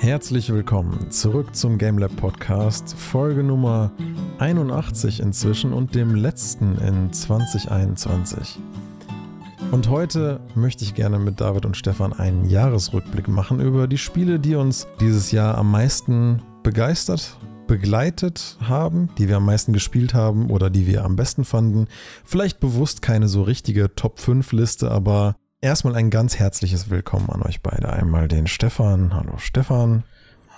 Herzlich willkommen zurück zum GameLab Podcast, Folge Nummer 81 inzwischen und dem letzten in 2021. Und heute möchte ich gerne mit David und Stefan einen Jahresrückblick machen über die Spiele, die uns dieses Jahr am meisten begeistert, begleitet haben, die wir am meisten gespielt haben oder die wir am besten fanden. Vielleicht bewusst keine so richtige Top 5 Liste, aber erstmal ein ganz herzliches Willkommen an euch beide. Einmal den Stefan. Hallo Stefan.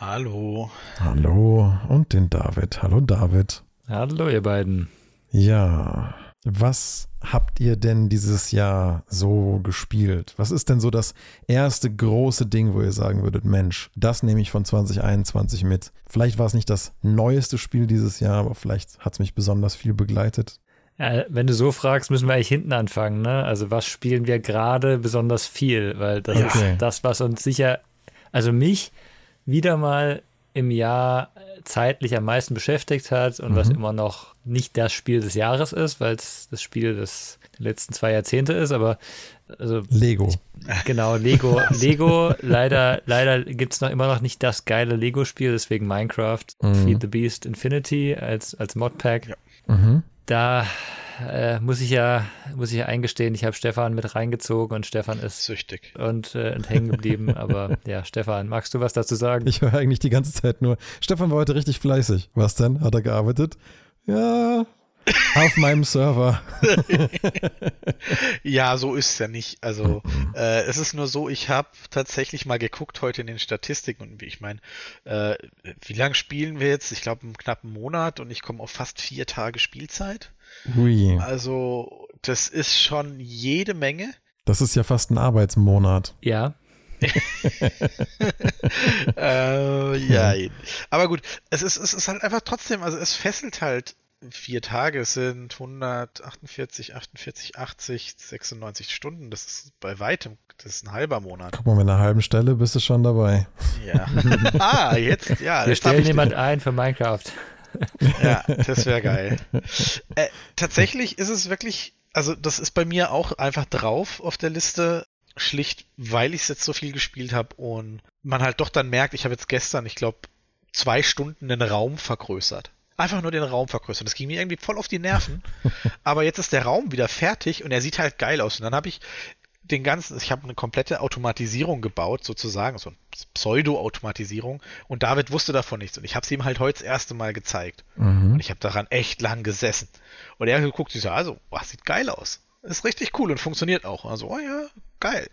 Hallo. Hallo. Und den David. Hallo David. Hallo ihr beiden. Ja. Was habt ihr denn dieses Jahr so gespielt? Was ist denn so das erste große Ding, wo ihr sagen würdet, Mensch, das nehme ich von 2021 mit? Vielleicht war es nicht das neueste Spiel dieses Jahr, aber vielleicht hat es mich besonders viel begleitet. Ja, wenn du so fragst, müssen wir eigentlich hinten anfangen. Ne? Also was spielen wir gerade besonders viel? Weil das okay. ist das, was uns sicher, also mich wieder mal im Jahr zeitlich am meisten beschäftigt hat und mhm. was immer noch nicht das Spiel des Jahres ist, weil es das Spiel des der letzten zwei Jahrzehnte ist, aber also Lego. Ich, genau, Lego. Lego, leider, leider gibt es noch immer noch nicht das geile Lego-Spiel, deswegen Minecraft, mhm. Feed the Beast Infinity als, als Modpack. Ja. Mhm. Da äh, muss ich ja, muss ich ja eingestehen, ich habe Stefan mit reingezogen und Stefan ist süchtig und, äh, und hängen geblieben. Aber ja, Stefan, magst du was dazu sagen? Ich höre eigentlich die ganze Zeit nur. Stefan war heute richtig fleißig. Was denn? Hat er gearbeitet? Ja, auf meinem Server. ja, so ist es ja nicht. Also äh, es ist nur so, ich habe tatsächlich mal geguckt heute in den Statistiken und ich meine, äh, wie lange spielen wir jetzt? Ich glaube einen knappen Monat und ich komme auf fast vier Tage Spielzeit. Ui. Also das ist schon jede Menge. Das ist ja fast ein Arbeitsmonat. Ja. äh, ja, aber gut, es ist, es ist halt einfach trotzdem, also es fesselt halt vier Tage sind 148, 48, 80, 96 Stunden. Das ist bei weitem, das ist ein halber Monat. Guck mal, mit einer halben Stelle bist du schon dabei. Ja. ah, jetzt, ja. Wir stellen jemand ein für Minecraft. ja, das wäre geil. Äh, tatsächlich ist es wirklich, also das ist bei mir auch einfach drauf auf der Liste, schlicht, weil ich es jetzt so viel gespielt habe und man halt doch dann merkt, ich habe jetzt gestern, ich glaube, zwei Stunden den Raum vergrößert einfach nur den Raum vergrößern. Das ging mir irgendwie voll auf die Nerven. Aber jetzt ist der Raum wieder fertig und er sieht halt geil aus. Und dann habe ich den ganzen, ich habe eine komplette Automatisierung gebaut, sozusagen, so eine Pseudo-Automatisierung. Und David wusste davon nichts. Und ich habe es ihm halt heute das erste Mal gezeigt. Mhm. Und ich habe daran echt lang gesessen. Und er guckt sich so, also, was sieht geil aus. Ist richtig cool und funktioniert auch. Also, oh ja, geil.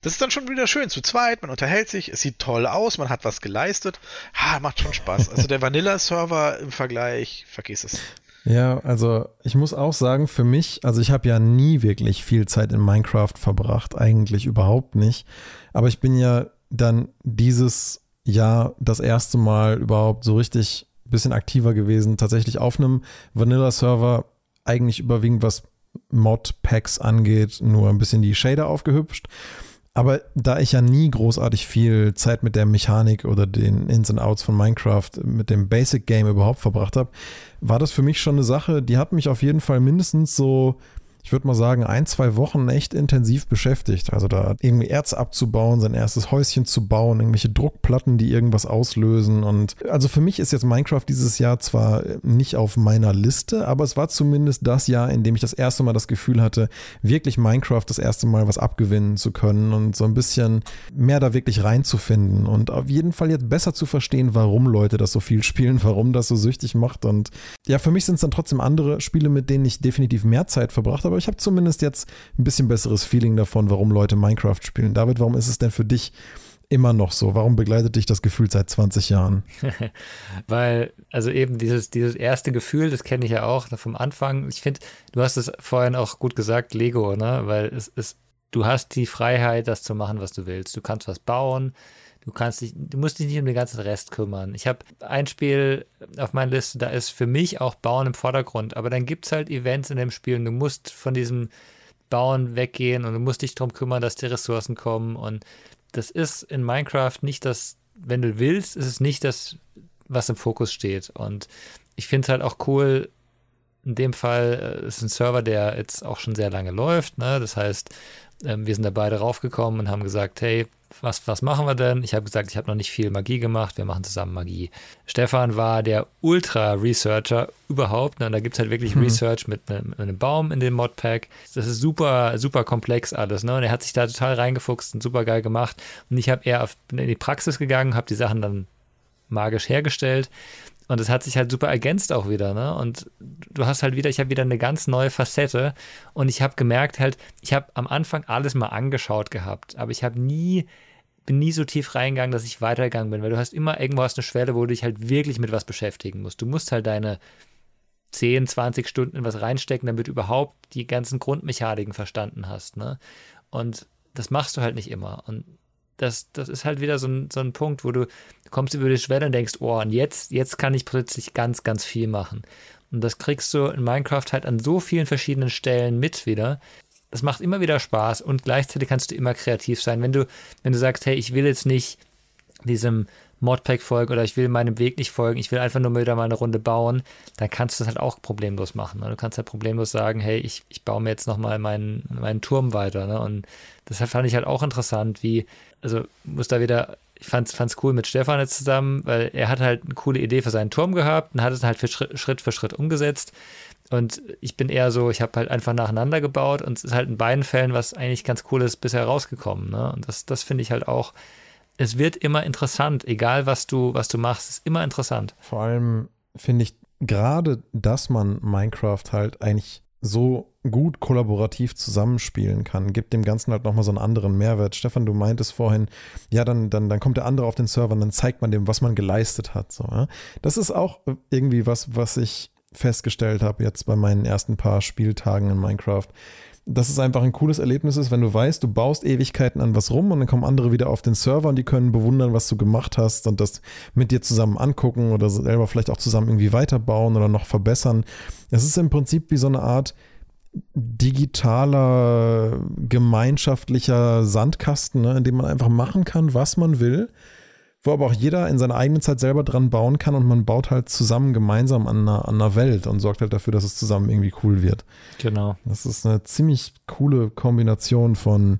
Das ist dann schon wieder schön zu zweit, man unterhält sich, es sieht toll aus, man hat was geleistet. Ha, macht schon Spaß. Also der Vanilla-Server im Vergleich, vergiss es. Ja, also ich muss auch sagen, für mich, also ich habe ja nie wirklich viel Zeit in Minecraft verbracht, eigentlich überhaupt nicht. Aber ich bin ja dann dieses Jahr das erste Mal überhaupt so richtig ein bisschen aktiver gewesen, tatsächlich auf einem Vanilla-Server, eigentlich überwiegend was Mod-Packs angeht, nur ein bisschen die Shader aufgehübscht. Aber da ich ja nie großartig viel Zeit mit der Mechanik oder den Ins und Outs von Minecraft, mit dem Basic Game überhaupt verbracht habe, war das für mich schon eine Sache, die hat mich auf jeden Fall mindestens so ich würde mal sagen, ein, zwei Wochen echt intensiv beschäftigt. Also da irgendwie Erz abzubauen, sein erstes Häuschen zu bauen, irgendwelche Druckplatten, die irgendwas auslösen. Und also für mich ist jetzt Minecraft dieses Jahr zwar nicht auf meiner Liste, aber es war zumindest das Jahr, in dem ich das erste Mal das Gefühl hatte, wirklich Minecraft das erste Mal was abgewinnen zu können und so ein bisschen mehr da wirklich reinzufinden und auf jeden Fall jetzt besser zu verstehen, warum Leute das so viel spielen, warum das so süchtig macht. Und ja, für mich sind es dann trotzdem andere Spiele, mit denen ich definitiv mehr Zeit verbracht habe aber ich habe zumindest jetzt ein bisschen besseres Feeling davon, warum Leute Minecraft spielen. David, warum ist es denn für dich immer noch so? Warum begleitet dich das Gefühl seit 20 Jahren? Weil, also eben dieses, dieses erste Gefühl, das kenne ich ja auch vom Anfang. Ich finde, du hast es vorhin auch gut gesagt, Lego, ne? Weil es ist, du hast die Freiheit, das zu machen, was du willst. Du kannst was bauen. Du kannst dich, du musst dich nicht um den ganzen Rest kümmern. Ich habe ein Spiel auf meiner Liste, da ist für mich auch Bauen im Vordergrund, aber dann gibt es halt Events in dem Spiel und du musst von diesem Bauen weggehen und du musst dich darum kümmern, dass die Ressourcen kommen. Und das ist in Minecraft nicht das, wenn du willst, ist es nicht das, was im Fokus steht. Und ich finde es halt auch cool, in dem Fall äh, ist ein Server, der jetzt auch schon sehr lange läuft. Ne? Das heißt, ähm, wir sind da beide raufgekommen und haben gesagt, hey, was, was machen wir denn? Ich habe gesagt, ich habe noch nicht viel Magie gemacht, wir machen zusammen Magie. Stefan war der Ultra-Researcher überhaupt. Ne? Und da gibt es halt wirklich mhm. Research mit einem, mit einem, Baum in dem Modpack. Das ist super, super komplex alles. Ne? Und er hat sich da total reingefuchst und super geil gemacht. Und ich habe eher auf, in die Praxis gegangen, habe die Sachen dann magisch hergestellt. Und es hat sich halt super ergänzt auch wieder, ne? Und du hast halt wieder, ich habe wieder eine ganz neue Facette und ich habe gemerkt halt, ich habe am Anfang alles mal angeschaut gehabt, aber ich habe nie, bin nie so tief reingegangen, dass ich weitergegangen bin, weil du hast immer irgendwo hast eine Schwelle, wo du dich halt wirklich mit was beschäftigen musst. Du musst halt deine 10, 20 Stunden in was reinstecken, damit du überhaupt die ganzen Grundmechaniken verstanden hast, ne? Und das machst du halt nicht immer. Und das, das ist halt wieder so ein, so ein Punkt, wo du kommst über die Schwelle und denkst, oh, und jetzt, jetzt kann ich plötzlich ganz, ganz viel machen. Und das kriegst du in Minecraft halt an so vielen verschiedenen Stellen mit wieder. Das macht immer wieder Spaß und gleichzeitig kannst du immer kreativ sein. Wenn du, wenn du sagst, hey, ich will jetzt nicht diesem Modpack folgen oder ich will meinem Weg nicht folgen, ich will einfach nur wieder mal eine Runde bauen, dann kannst du das halt auch problemlos machen. Ne? Du kannst halt problemlos sagen, hey, ich, ich baue mir jetzt nochmal meinen, meinen Turm weiter. Ne? Und deshalb fand ich halt auch interessant, wie, also muss da wieder, ich fand es cool mit Stefan jetzt zusammen, weil er hat halt eine coole Idee für seinen Turm gehabt und hat es halt für Schritt, Schritt für Schritt umgesetzt. Und ich bin eher so, ich habe halt einfach nacheinander gebaut und es ist halt in beiden Fällen was eigentlich ganz Cooles bisher rausgekommen. Ne? Und das, das finde ich halt auch es wird immer interessant, egal was du, was du machst, ist immer interessant. Vor allem finde ich gerade, dass man Minecraft halt eigentlich so gut kollaborativ zusammenspielen kann, gibt dem Ganzen halt nochmal so einen anderen Mehrwert. Stefan, du meintest vorhin, ja, dann, dann, dann kommt der andere auf den Server und dann zeigt man dem, was man geleistet hat. So, ja? Das ist auch irgendwie was, was ich festgestellt habe jetzt bei meinen ersten paar Spieltagen in Minecraft dass es einfach ein cooles Erlebnis ist, wenn du weißt, du baust Ewigkeiten an was rum und dann kommen andere wieder auf den Server und die können bewundern, was du gemacht hast und das mit dir zusammen angucken oder selber vielleicht auch zusammen irgendwie weiterbauen oder noch verbessern. Es ist im Prinzip wie so eine Art digitaler, gemeinschaftlicher Sandkasten, ne, in dem man einfach machen kann, was man will wo aber auch jeder in seiner eigenen Zeit selber dran bauen kann und man baut halt zusammen gemeinsam an einer, an einer Welt und sorgt halt dafür, dass es zusammen irgendwie cool wird. Genau. Das ist eine ziemlich coole Kombination von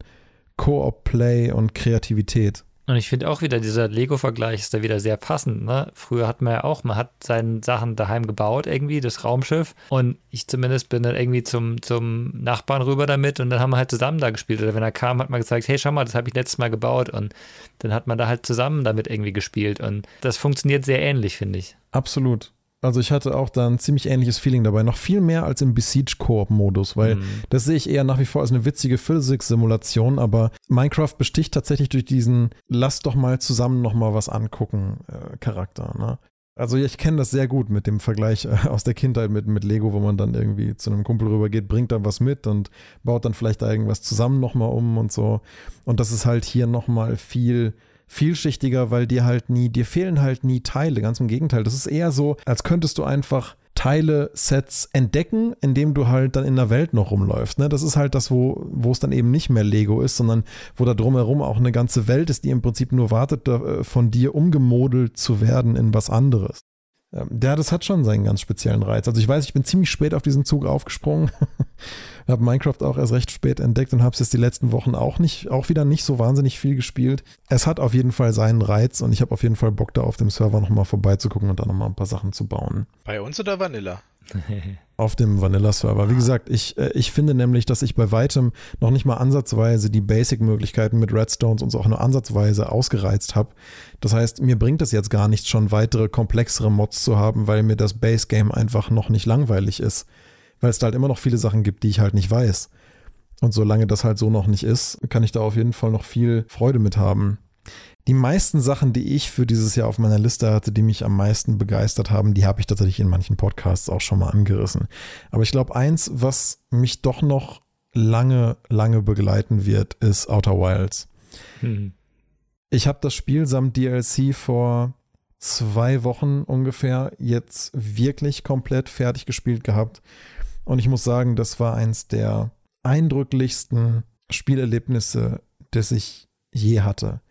Koop-Play und Kreativität. Und ich finde auch wieder, dieser Lego-Vergleich ist da wieder sehr passend. Ne? Früher hat man ja auch, man hat seine Sachen daheim gebaut, irgendwie, das Raumschiff. Und ich zumindest bin dann irgendwie zum, zum Nachbarn rüber damit und dann haben wir halt zusammen da gespielt. Oder wenn er kam, hat man gesagt, hey, schau mal, das habe ich letztes Mal gebaut. Und dann hat man da halt zusammen damit irgendwie gespielt. Und das funktioniert sehr ähnlich, finde ich. Absolut. Also ich hatte auch da ein ziemlich ähnliches Feeling dabei. Noch viel mehr als im Besiege-Koop-Modus, weil mhm. das sehe ich eher nach wie vor als eine witzige Physics-Simulation, aber Minecraft besticht tatsächlich durch diesen Lass doch mal zusammen nochmal was angucken äh, Charakter. Ne? Also ich kenne das sehr gut mit dem Vergleich äh, aus der Kindheit mit, mit Lego, wo man dann irgendwie zu einem Kumpel rübergeht, bringt dann was mit und baut dann vielleicht da irgendwas zusammen nochmal um und so. Und das ist halt hier nochmal viel vielschichtiger, weil dir halt nie, dir fehlen halt nie Teile. Ganz im Gegenteil. Das ist eher so, als könntest du einfach Teile, Sets entdecken, indem du halt dann in der Welt noch rumläufst. Ne? Das ist halt das, wo, wo es dann eben nicht mehr Lego ist, sondern wo da drumherum auch eine ganze Welt ist, die im Prinzip nur wartet, äh, von dir umgemodelt zu werden in was anderes. Ja, das hat schon seinen ganz speziellen Reiz. Also ich weiß, ich bin ziemlich spät auf diesen Zug aufgesprungen. habe Minecraft auch erst recht spät entdeckt und habe es jetzt die letzten Wochen auch nicht, auch wieder nicht so wahnsinnig viel gespielt. Es hat auf jeden Fall seinen Reiz und ich habe auf jeden Fall Bock da auf dem Server nochmal vorbeizugucken und da nochmal ein paar Sachen zu bauen. Bei uns oder Vanilla? auf dem Vanilla-Server. Wie gesagt, ich, äh, ich finde nämlich, dass ich bei weitem noch nicht mal ansatzweise die Basic-Möglichkeiten mit Redstones und so auch nur ansatzweise ausgereizt habe. Das heißt, mir bringt es jetzt gar nichts, schon weitere, komplexere Mods zu haben, weil mir das Base-Game einfach noch nicht langweilig ist weil es da halt immer noch viele Sachen gibt, die ich halt nicht weiß. Und solange das halt so noch nicht ist, kann ich da auf jeden Fall noch viel Freude mit haben. Die meisten Sachen, die ich für dieses Jahr auf meiner Liste hatte, die mich am meisten begeistert haben, die habe ich tatsächlich in manchen Podcasts auch schon mal angerissen. Aber ich glaube, eins, was mich doch noch lange, lange begleiten wird, ist Outer Wilds. Hm. Ich habe das Spiel samt DLC vor zwei Wochen ungefähr jetzt wirklich komplett fertig gespielt gehabt. Und ich muss sagen, das war eins der eindrücklichsten Spielerlebnisse, das ich je hatte.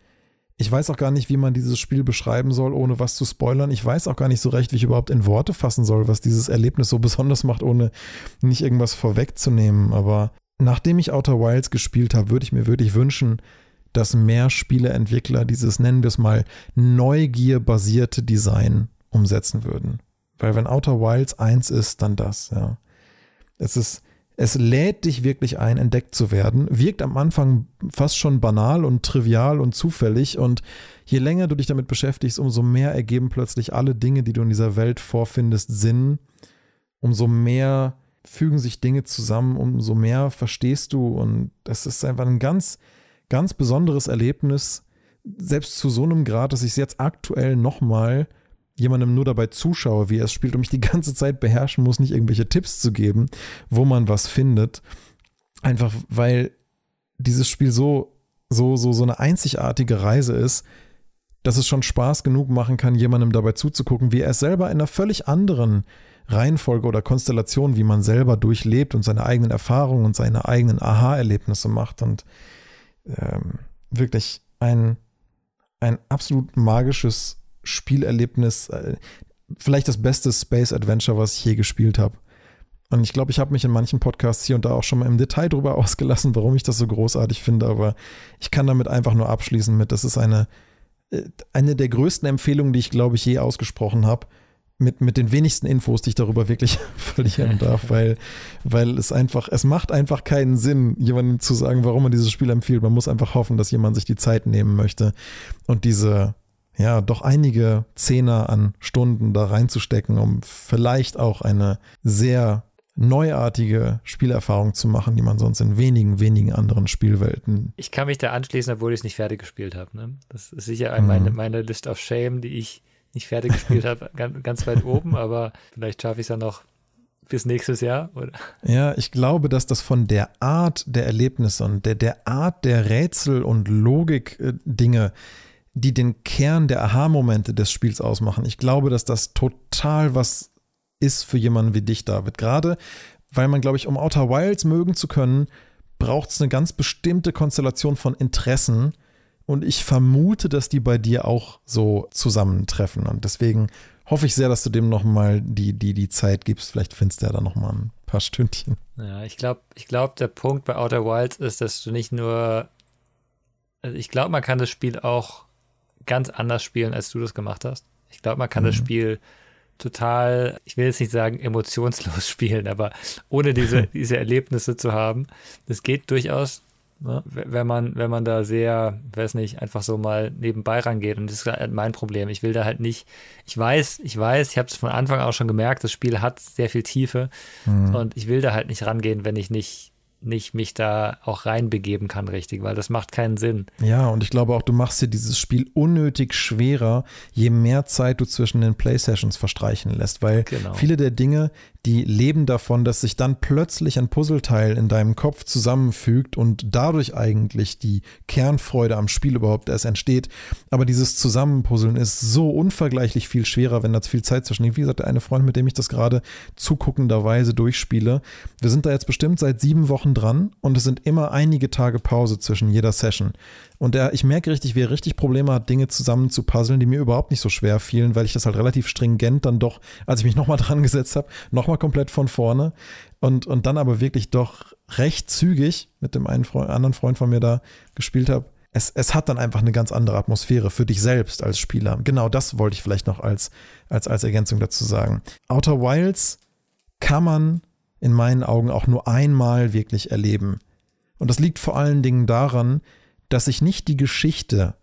ich weiß auch gar nicht, wie man dieses Spiel beschreiben soll, ohne was zu spoilern. Ich weiß auch gar nicht so recht, wie ich überhaupt in Worte fassen soll, was dieses Erlebnis so besonders macht, ohne nicht irgendwas vorwegzunehmen. Aber nachdem ich Outer Wilds gespielt habe, würde ich mir wirklich wünschen, dass mehr Spieleentwickler dieses, nennen wir es mal, neugierbasierte Design umsetzen würden. Weil wenn Outer Wilds eins ist, dann das, ja. Es ist, es lädt dich wirklich ein, entdeckt zu werden. Wirkt am Anfang fast schon banal und trivial und zufällig. Und je länger du dich damit beschäftigst, umso mehr ergeben plötzlich alle Dinge, die du in dieser Welt vorfindest, Sinn. Umso mehr fügen sich Dinge zusammen, umso mehr verstehst du. Und das ist einfach ein ganz, ganz besonderes Erlebnis. Selbst zu so einem Grad, dass ich es jetzt aktuell nochmal jemandem nur dabei zuschaue, wie er es spielt und mich die ganze Zeit beherrschen muss, nicht irgendwelche Tipps zu geben, wo man was findet. Einfach weil dieses Spiel so, so, so, so eine einzigartige Reise ist, dass es schon Spaß genug machen kann, jemandem dabei zuzugucken, wie er es selber in einer völlig anderen Reihenfolge oder Konstellation, wie man selber durchlebt und seine eigenen Erfahrungen und seine eigenen Aha-Erlebnisse macht. Und ähm, wirklich ein, ein absolut magisches Spielerlebnis, äh, vielleicht das beste Space Adventure, was ich je gespielt habe. Und ich glaube, ich habe mich in manchen Podcasts hier und da auch schon mal im Detail drüber ausgelassen, warum ich das so großartig finde, aber ich kann damit einfach nur abschließen mit, das ist eine, äh, eine der größten Empfehlungen, die ich, glaube ich, je ausgesprochen habe. Mit, mit den wenigsten Infos, die ich darüber wirklich verlieren darf, weil, weil es einfach, es macht einfach keinen Sinn, jemandem zu sagen, warum man dieses Spiel empfiehlt. Man muss einfach hoffen, dass jemand sich die Zeit nehmen möchte und diese, ja, doch einige Zehner an Stunden da reinzustecken, um vielleicht auch eine sehr neuartige Spielerfahrung zu machen, die man sonst in wenigen, wenigen anderen Spielwelten. Ich kann mich da anschließen, obwohl ich es nicht fertig gespielt habe. Ne? Das ist sicher mhm. meine, meine List of Shame, die ich nicht fertig gespielt habe, ganz, ganz weit oben, aber vielleicht schaffe ich es ja noch bis nächstes Jahr, oder? Ja, ich glaube, dass das von der Art der Erlebnisse und der, der Art der Rätsel und Logik-Dinge, äh, die den Kern der Aha-Momente des Spiels ausmachen. Ich glaube, dass das total was ist für jemanden wie dich, David. Gerade weil man, glaube ich, um Outer Wilds mögen zu können, braucht es eine ganz bestimmte Konstellation von Interessen. Und ich vermute, dass die bei dir auch so zusammentreffen. Und deswegen hoffe ich sehr, dass du dem nochmal die, die, die Zeit gibst. Vielleicht findest du ja da nochmal ein paar Stündchen. Ja, ich glaube, ich glaub, der Punkt bei Outer Wilds ist, dass du nicht nur. Also ich glaube, man kann das Spiel auch ganz anders spielen, als du das gemacht hast. Ich glaube, man kann mhm. das Spiel total, ich will jetzt nicht sagen emotionslos spielen, aber ohne diese, diese Erlebnisse zu haben. Das geht durchaus, ne? wenn man, wenn man da sehr, weiß nicht, einfach so mal nebenbei rangeht. Und das ist halt mein Problem. Ich will da halt nicht, ich weiß, ich weiß, ich habe es von Anfang auch schon gemerkt, das Spiel hat sehr viel Tiefe mhm. und ich will da halt nicht rangehen, wenn ich nicht nicht mich da auch reinbegeben kann, richtig, weil das macht keinen Sinn. Ja, und ich glaube auch, du machst dir dieses Spiel unnötig schwerer, je mehr Zeit du zwischen den Play-Sessions verstreichen lässt, weil genau. viele der Dinge, die leben davon, dass sich dann plötzlich ein Puzzleteil in deinem Kopf zusammenfügt und dadurch eigentlich die Kernfreude am Spiel überhaupt erst entsteht. Aber dieses Zusammenpuzzeln ist so unvergleichlich viel schwerer, wenn da viel Zeit zwischen liegt. Wie gesagt, eine Freund, mit dem ich das gerade zuguckenderweise durchspiele, wir sind da jetzt bestimmt seit sieben Wochen dran und es sind immer einige Tage Pause zwischen jeder Session. Und er, ich merke richtig, wie er richtig Probleme hat, Dinge zusammen zu puzzeln, die mir überhaupt nicht so schwer fielen, weil ich das halt relativ stringent dann doch, als ich mich nochmal dran gesetzt habe, nochmal komplett von vorne und, und dann aber wirklich doch recht zügig mit dem einen Freund, anderen Freund von mir da gespielt habe. Es, es hat dann einfach eine ganz andere Atmosphäre für dich selbst als Spieler. Genau das wollte ich vielleicht noch als, als, als Ergänzung dazu sagen. Outer Wilds kann man in meinen Augen auch nur einmal wirklich erleben. Und das liegt vor allen Dingen daran, dass sich nicht die Geschichte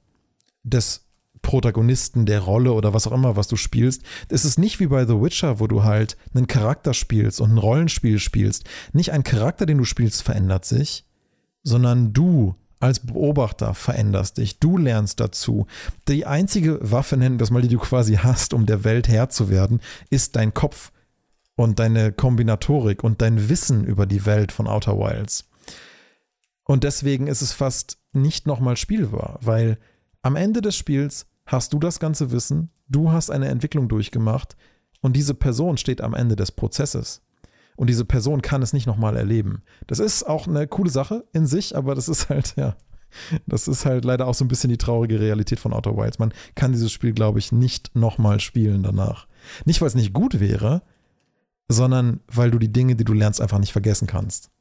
des Protagonisten der Rolle oder was auch immer, was du spielst. Es ist nicht wie bei The Witcher, wo du halt einen Charakter spielst und ein Rollenspiel spielst. Nicht ein Charakter, den du spielst, verändert sich, sondern du als Beobachter veränderst dich. Du lernst dazu. Die einzige Waffe, nennen wir mal, die du quasi hast, um der Welt Herr zu werden, ist dein Kopf und deine Kombinatorik und dein Wissen über die Welt von Outer Wilds. Und deswegen ist es fast nicht nochmal spielbar, weil am Ende des Spiels hast du das ganze Wissen, du hast eine Entwicklung durchgemacht und diese Person steht am Ende des Prozesses. Und diese Person kann es nicht nochmal erleben. Das ist auch eine coole Sache in sich, aber das ist halt, ja, Das ist halt leider auch so ein bisschen die traurige Realität von Outer Wilds. Man kann dieses Spiel, glaube ich, nicht nochmal spielen danach. Nicht, weil es nicht gut wäre, sondern weil du die Dinge, die du lernst, einfach nicht vergessen kannst.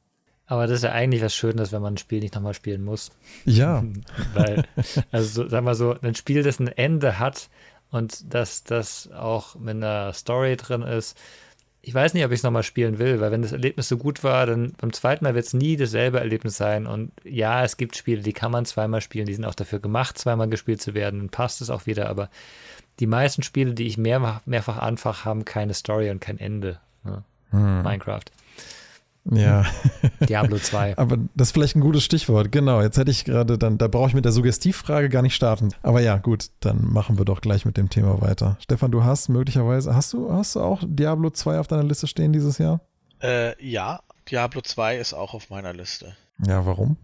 Aber das ist ja eigentlich was Schönes, wenn man ein Spiel nicht nochmal spielen muss. Ja. Weil, also so, sagen wir so, ein Spiel, das ein Ende hat und dass das auch mit einer Story drin ist. Ich weiß nicht, ob ich es nochmal spielen will, weil wenn das Erlebnis so gut war, dann beim zweiten Mal wird es nie dasselbe Erlebnis sein. Und ja, es gibt Spiele, die kann man zweimal spielen, die sind auch dafür gemacht, zweimal gespielt zu werden, dann passt es auch wieder. Aber die meisten Spiele, die ich mehr, mehrfach anfach, haben keine Story und kein Ende. Ne? Hm. Minecraft. Ja. Diablo 2. Aber das ist vielleicht ein gutes Stichwort. Genau, jetzt hätte ich gerade dann, da brauche ich mit der Suggestivfrage gar nicht starten. Aber ja, gut, dann machen wir doch gleich mit dem Thema weiter. Stefan, du hast möglicherweise, hast du, hast du auch Diablo 2 auf deiner Liste stehen dieses Jahr? Äh, ja, Diablo 2 ist auch auf meiner Liste. Ja, warum?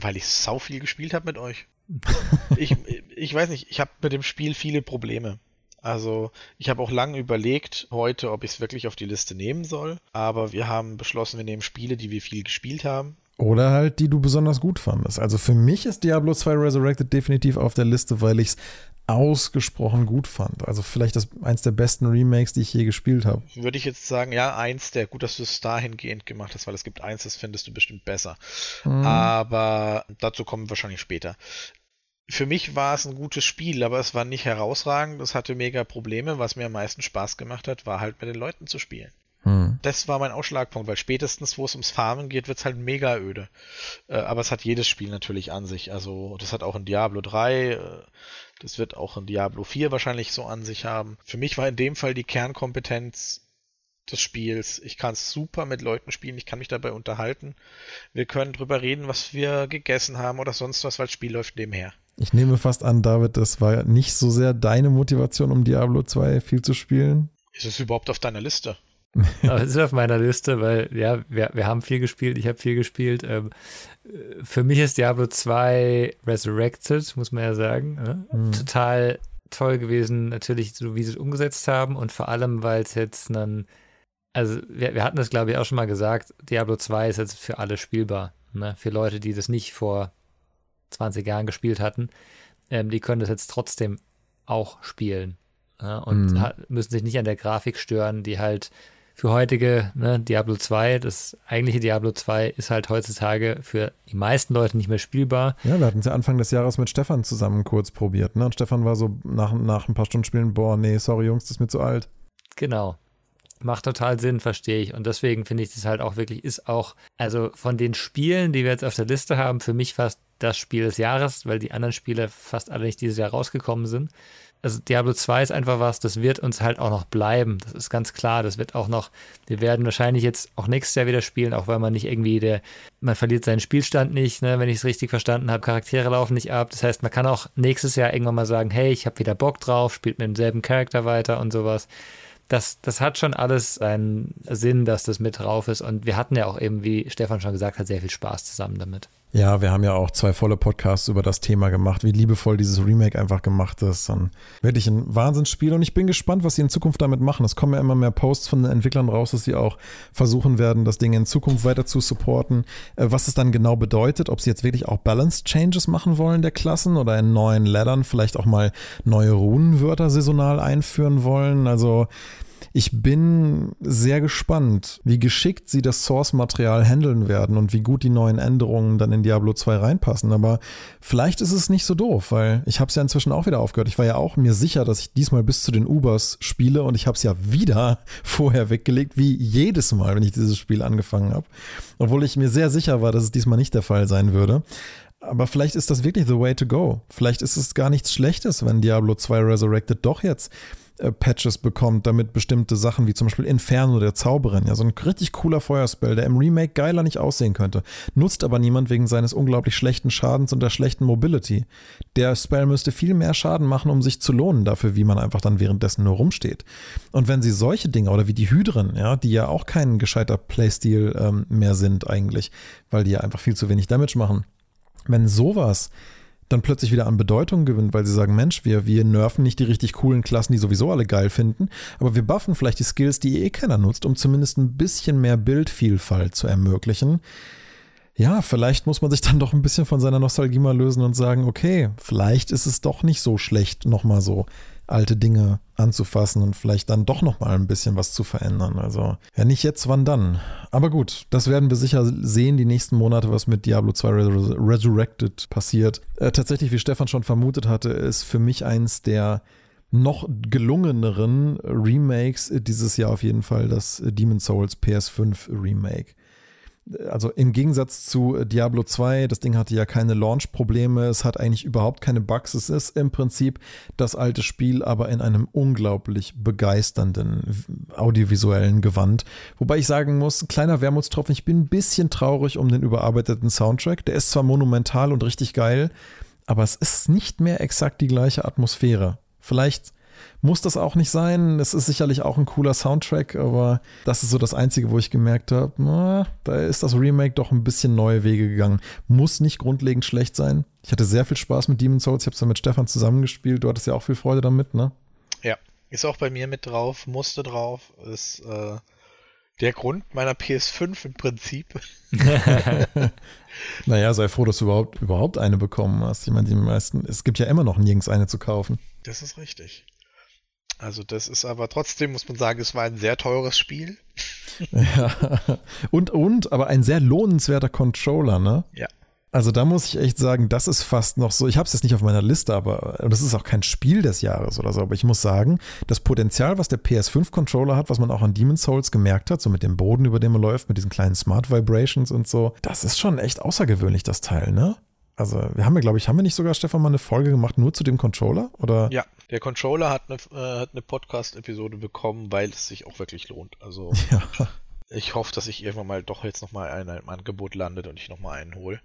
Weil ich sau viel gespielt habe mit euch. ich, ich weiß nicht, ich habe mit dem Spiel viele Probleme. Also ich habe auch lange überlegt heute, ob ich es wirklich auf die Liste nehmen soll. Aber wir haben beschlossen, wir nehmen Spiele, die wir viel gespielt haben. Oder halt, die du besonders gut fandest. Also für mich ist Diablo 2 Resurrected definitiv auf der Liste, weil ich es ausgesprochen gut fand. Also vielleicht das eins der besten Remakes, die ich je gespielt habe. Würde ich jetzt sagen, ja, eins der, gut, dass du es dahingehend gemacht hast, weil es gibt eins, das findest du bestimmt besser. Mhm. Aber dazu kommen wir wahrscheinlich später für mich war es ein gutes Spiel, aber es war nicht herausragend. Es hatte mega Probleme. Was mir am meisten Spaß gemacht hat, war halt mit den Leuten zu spielen. Hm. Das war mein Ausschlagpunkt, weil spätestens, wo es ums Farmen geht, wird es halt mega öde. Äh, aber es hat jedes Spiel natürlich an sich. Also, das hat auch in Diablo 3, äh, das wird auch in Diablo 4 wahrscheinlich so an sich haben. Für mich war in dem Fall die Kernkompetenz des Spiels. Ich kann es super mit Leuten spielen, ich kann mich dabei unterhalten. Wir können drüber reden, was wir gegessen haben oder sonst was, weil das Spiel läuft nebenher. Ich nehme fast an, David, das war nicht so sehr deine Motivation, um Diablo 2 viel zu spielen. Ist es überhaupt auf deiner Liste? Aber es ist auf meiner Liste, weil ja, wir, wir haben viel gespielt, ich habe viel gespielt. Ähm, für mich ist Diablo 2 Resurrected, muss man ja sagen. Ne? Mhm. Total toll gewesen, natürlich, so wie sie es umgesetzt haben und vor allem, weil es jetzt einen, also wir, wir hatten das glaube ich auch schon mal gesagt, Diablo 2 ist jetzt für alle spielbar. Ne? Für Leute, die das nicht vor 20 Jahren gespielt hatten, ähm, die können das jetzt trotzdem auch spielen. Ja, und mhm. müssen sich nicht an der Grafik stören, die halt für heutige ne, Diablo 2, das eigentliche Diablo 2 ist halt heutzutage für die meisten Leute nicht mehr spielbar. Ja, wir hatten es ja Anfang des Jahres mit Stefan zusammen kurz probiert. Ne? Und Stefan war so nach, nach ein paar Stunden Spielen, boah, nee, sorry Jungs, das ist mir zu alt. Genau. Macht total Sinn, verstehe ich. Und deswegen finde ich das halt auch wirklich, ist auch, also von den Spielen, die wir jetzt auf der Liste haben, für mich fast das Spiel des Jahres, weil die anderen Spiele fast alle nicht dieses Jahr rausgekommen sind. Also Diablo 2 ist einfach was, das wird uns halt auch noch bleiben. Das ist ganz klar. Das wird auch noch, wir werden wahrscheinlich jetzt auch nächstes Jahr wieder spielen, auch weil man nicht irgendwie der, man verliert seinen Spielstand nicht, ne, wenn ich es richtig verstanden habe. Charaktere laufen nicht ab. Das heißt, man kann auch nächstes Jahr irgendwann mal sagen, hey, ich habe wieder Bock drauf, spielt mit demselben Charakter weiter und sowas das, das hat schon alles einen Sinn, dass das mit drauf ist. Und wir hatten ja auch eben, wie Stefan schon gesagt hat, sehr viel Spaß zusammen damit. Ja, wir haben ja auch zwei volle Podcasts über das Thema gemacht, wie liebevoll dieses Remake einfach gemacht ist. Dann wirklich ein Wahnsinnsspiel und ich bin gespannt, was sie in Zukunft damit machen. Es kommen ja immer mehr Posts von den Entwicklern raus, dass sie auch versuchen werden, das Ding in Zukunft weiter zu supporten. Äh, was es dann genau bedeutet, ob sie jetzt wirklich auch Balance Changes machen wollen der Klassen oder in neuen Laddern vielleicht auch mal neue Runenwörter saisonal einführen wollen. Also ich bin sehr gespannt, wie geschickt sie das Source-Material handeln werden und wie gut die neuen Änderungen dann in Diablo 2 reinpassen. Aber vielleicht ist es nicht so doof, weil ich habe es ja inzwischen auch wieder aufgehört. Ich war ja auch mir sicher, dass ich diesmal bis zu den Ubers spiele und ich habe es ja wieder vorher weggelegt, wie jedes Mal, wenn ich dieses Spiel angefangen habe. Obwohl ich mir sehr sicher war, dass es diesmal nicht der Fall sein würde. Aber vielleicht ist das wirklich the way to go. Vielleicht ist es gar nichts Schlechtes, wenn Diablo 2 Resurrected doch jetzt Patches bekommt, damit bestimmte Sachen wie zum Beispiel Inferno der Zauberin, ja, so ein richtig cooler Feuerspell, der im Remake geiler nicht aussehen könnte, nutzt aber niemand wegen seines unglaublich schlechten Schadens und der schlechten Mobility. Der Spell müsste viel mehr Schaden machen, um sich zu lohnen dafür, wie man einfach dann währenddessen nur rumsteht. Und wenn sie solche Dinge oder wie die Hydren, ja, die ja auch kein gescheiter Playstil ähm, mehr sind eigentlich, weil die ja einfach viel zu wenig Damage machen, wenn sowas dann plötzlich wieder an Bedeutung gewinnt, weil sie sagen, Mensch, wir, wir nerven nicht die richtig coolen Klassen, die sowieso alle geil finden, aber wir buffen vielleicht die Skills, die eh keiner nutzt, um zumindest ein bisschen mehr Bildvielfalt zu ermöglichen. ja, vielleicht muss man sich dann doch ein bisschen von seiner Nostalgie mal lösen und sagen, okay, vielleicht ist es doch nicht so schlecht, nochmal so alte Dinge anzufassen und vielleicht dann doch nochmal ein bisschen was zu verändern. Also, ja, nicht jetzt, wann dann? Aber gut, das werden wir sicher sehen, die nächsten Monate, was mit Diablo 2 Res Resurrected passiert. Äh, tatsächlich, wie Stefan schon vermutet hatte, ist für mich eins der noch gelungeneren Remakes dieses Jahr auf jeden Fall das Demon Souls PS5 Remake also im Gegensatz zu äh, Diablo 2, das Ding hatte ja keine Launch-Probleme, es hat eigentlich überhaupt keine Bugs. Es ist im Prinzip das alte Spiel, aber in einem unglaublich begeisternden audiovisuellen Gewand. Wobei ich sagen muss, kleiner Wermutstropfen, ich bin ein bisschen traurig um den überarbeiteten Soundtrack. Der ist zwar monumental und richtig geil, aber es ist nicht mehr exakt die gleiche Atmosphäre. Vielleicht muss das auch nicht sein. Es ist sicherlich auch ein cooler Soundtrack, aber das ist so das Einzige, wo ich gemerkt habe, da ist das Remake doch ein bisschen neue Wege gegangen. Muss nicht grundlegend schlecht sein. Ich hatte sehr viel Spaß mit Demon's Souls. Ich habe es ja mit Stefan zusammengespielt. Du hattest ja auch viel Freude damit, ne? Ja, ist auch bei mir mit drauf, musste drauf. Ist äh, der Grund meiner PS5 im Prinzip. naja, sei froh, dass du überhaupt, überhaupt eine bekommen hast. Ich meine, die meisten, es gibt ja immer noch nirgends eine zu kaufen. Das ist richtig. Also das ist aber trotzdem, muss man sagen, es war ein sehr teures Spiel. Ja. Und, und, aber ein sehr lohnenswerter Controller, ne? Ja. Also da muss ich echt sagen, das ist fast noch so, ich habe es jetzt nicht auf meiner Liste, aber das ist auch kein Spiel des Jahres oder so, aber ich muss sagen, das Potenzial, was der PS5-Controller hat, was man auch an Demon's Souls gemerkt hat, so mit dem Boden, über dem man läuft, mit diesen kleinen Smart Vibrations und so, das ist schon echt außergewöhnlich, das Teil, ne? Also, wir haben ja, glaube ich, haben wir nicht sogar, Stefan, mal eine Folge gemacht nur zu dem Controller? Oder? Ja, der Controller hat eine, äh, eine Podcast-Episode bekommen, weil es sich auch wirklich lohnt. Also, ja. ich hoffe, dass ich irgendwann mal doch jetzt nochmal ein, ein Angebot landet und ich nochmal einen hole.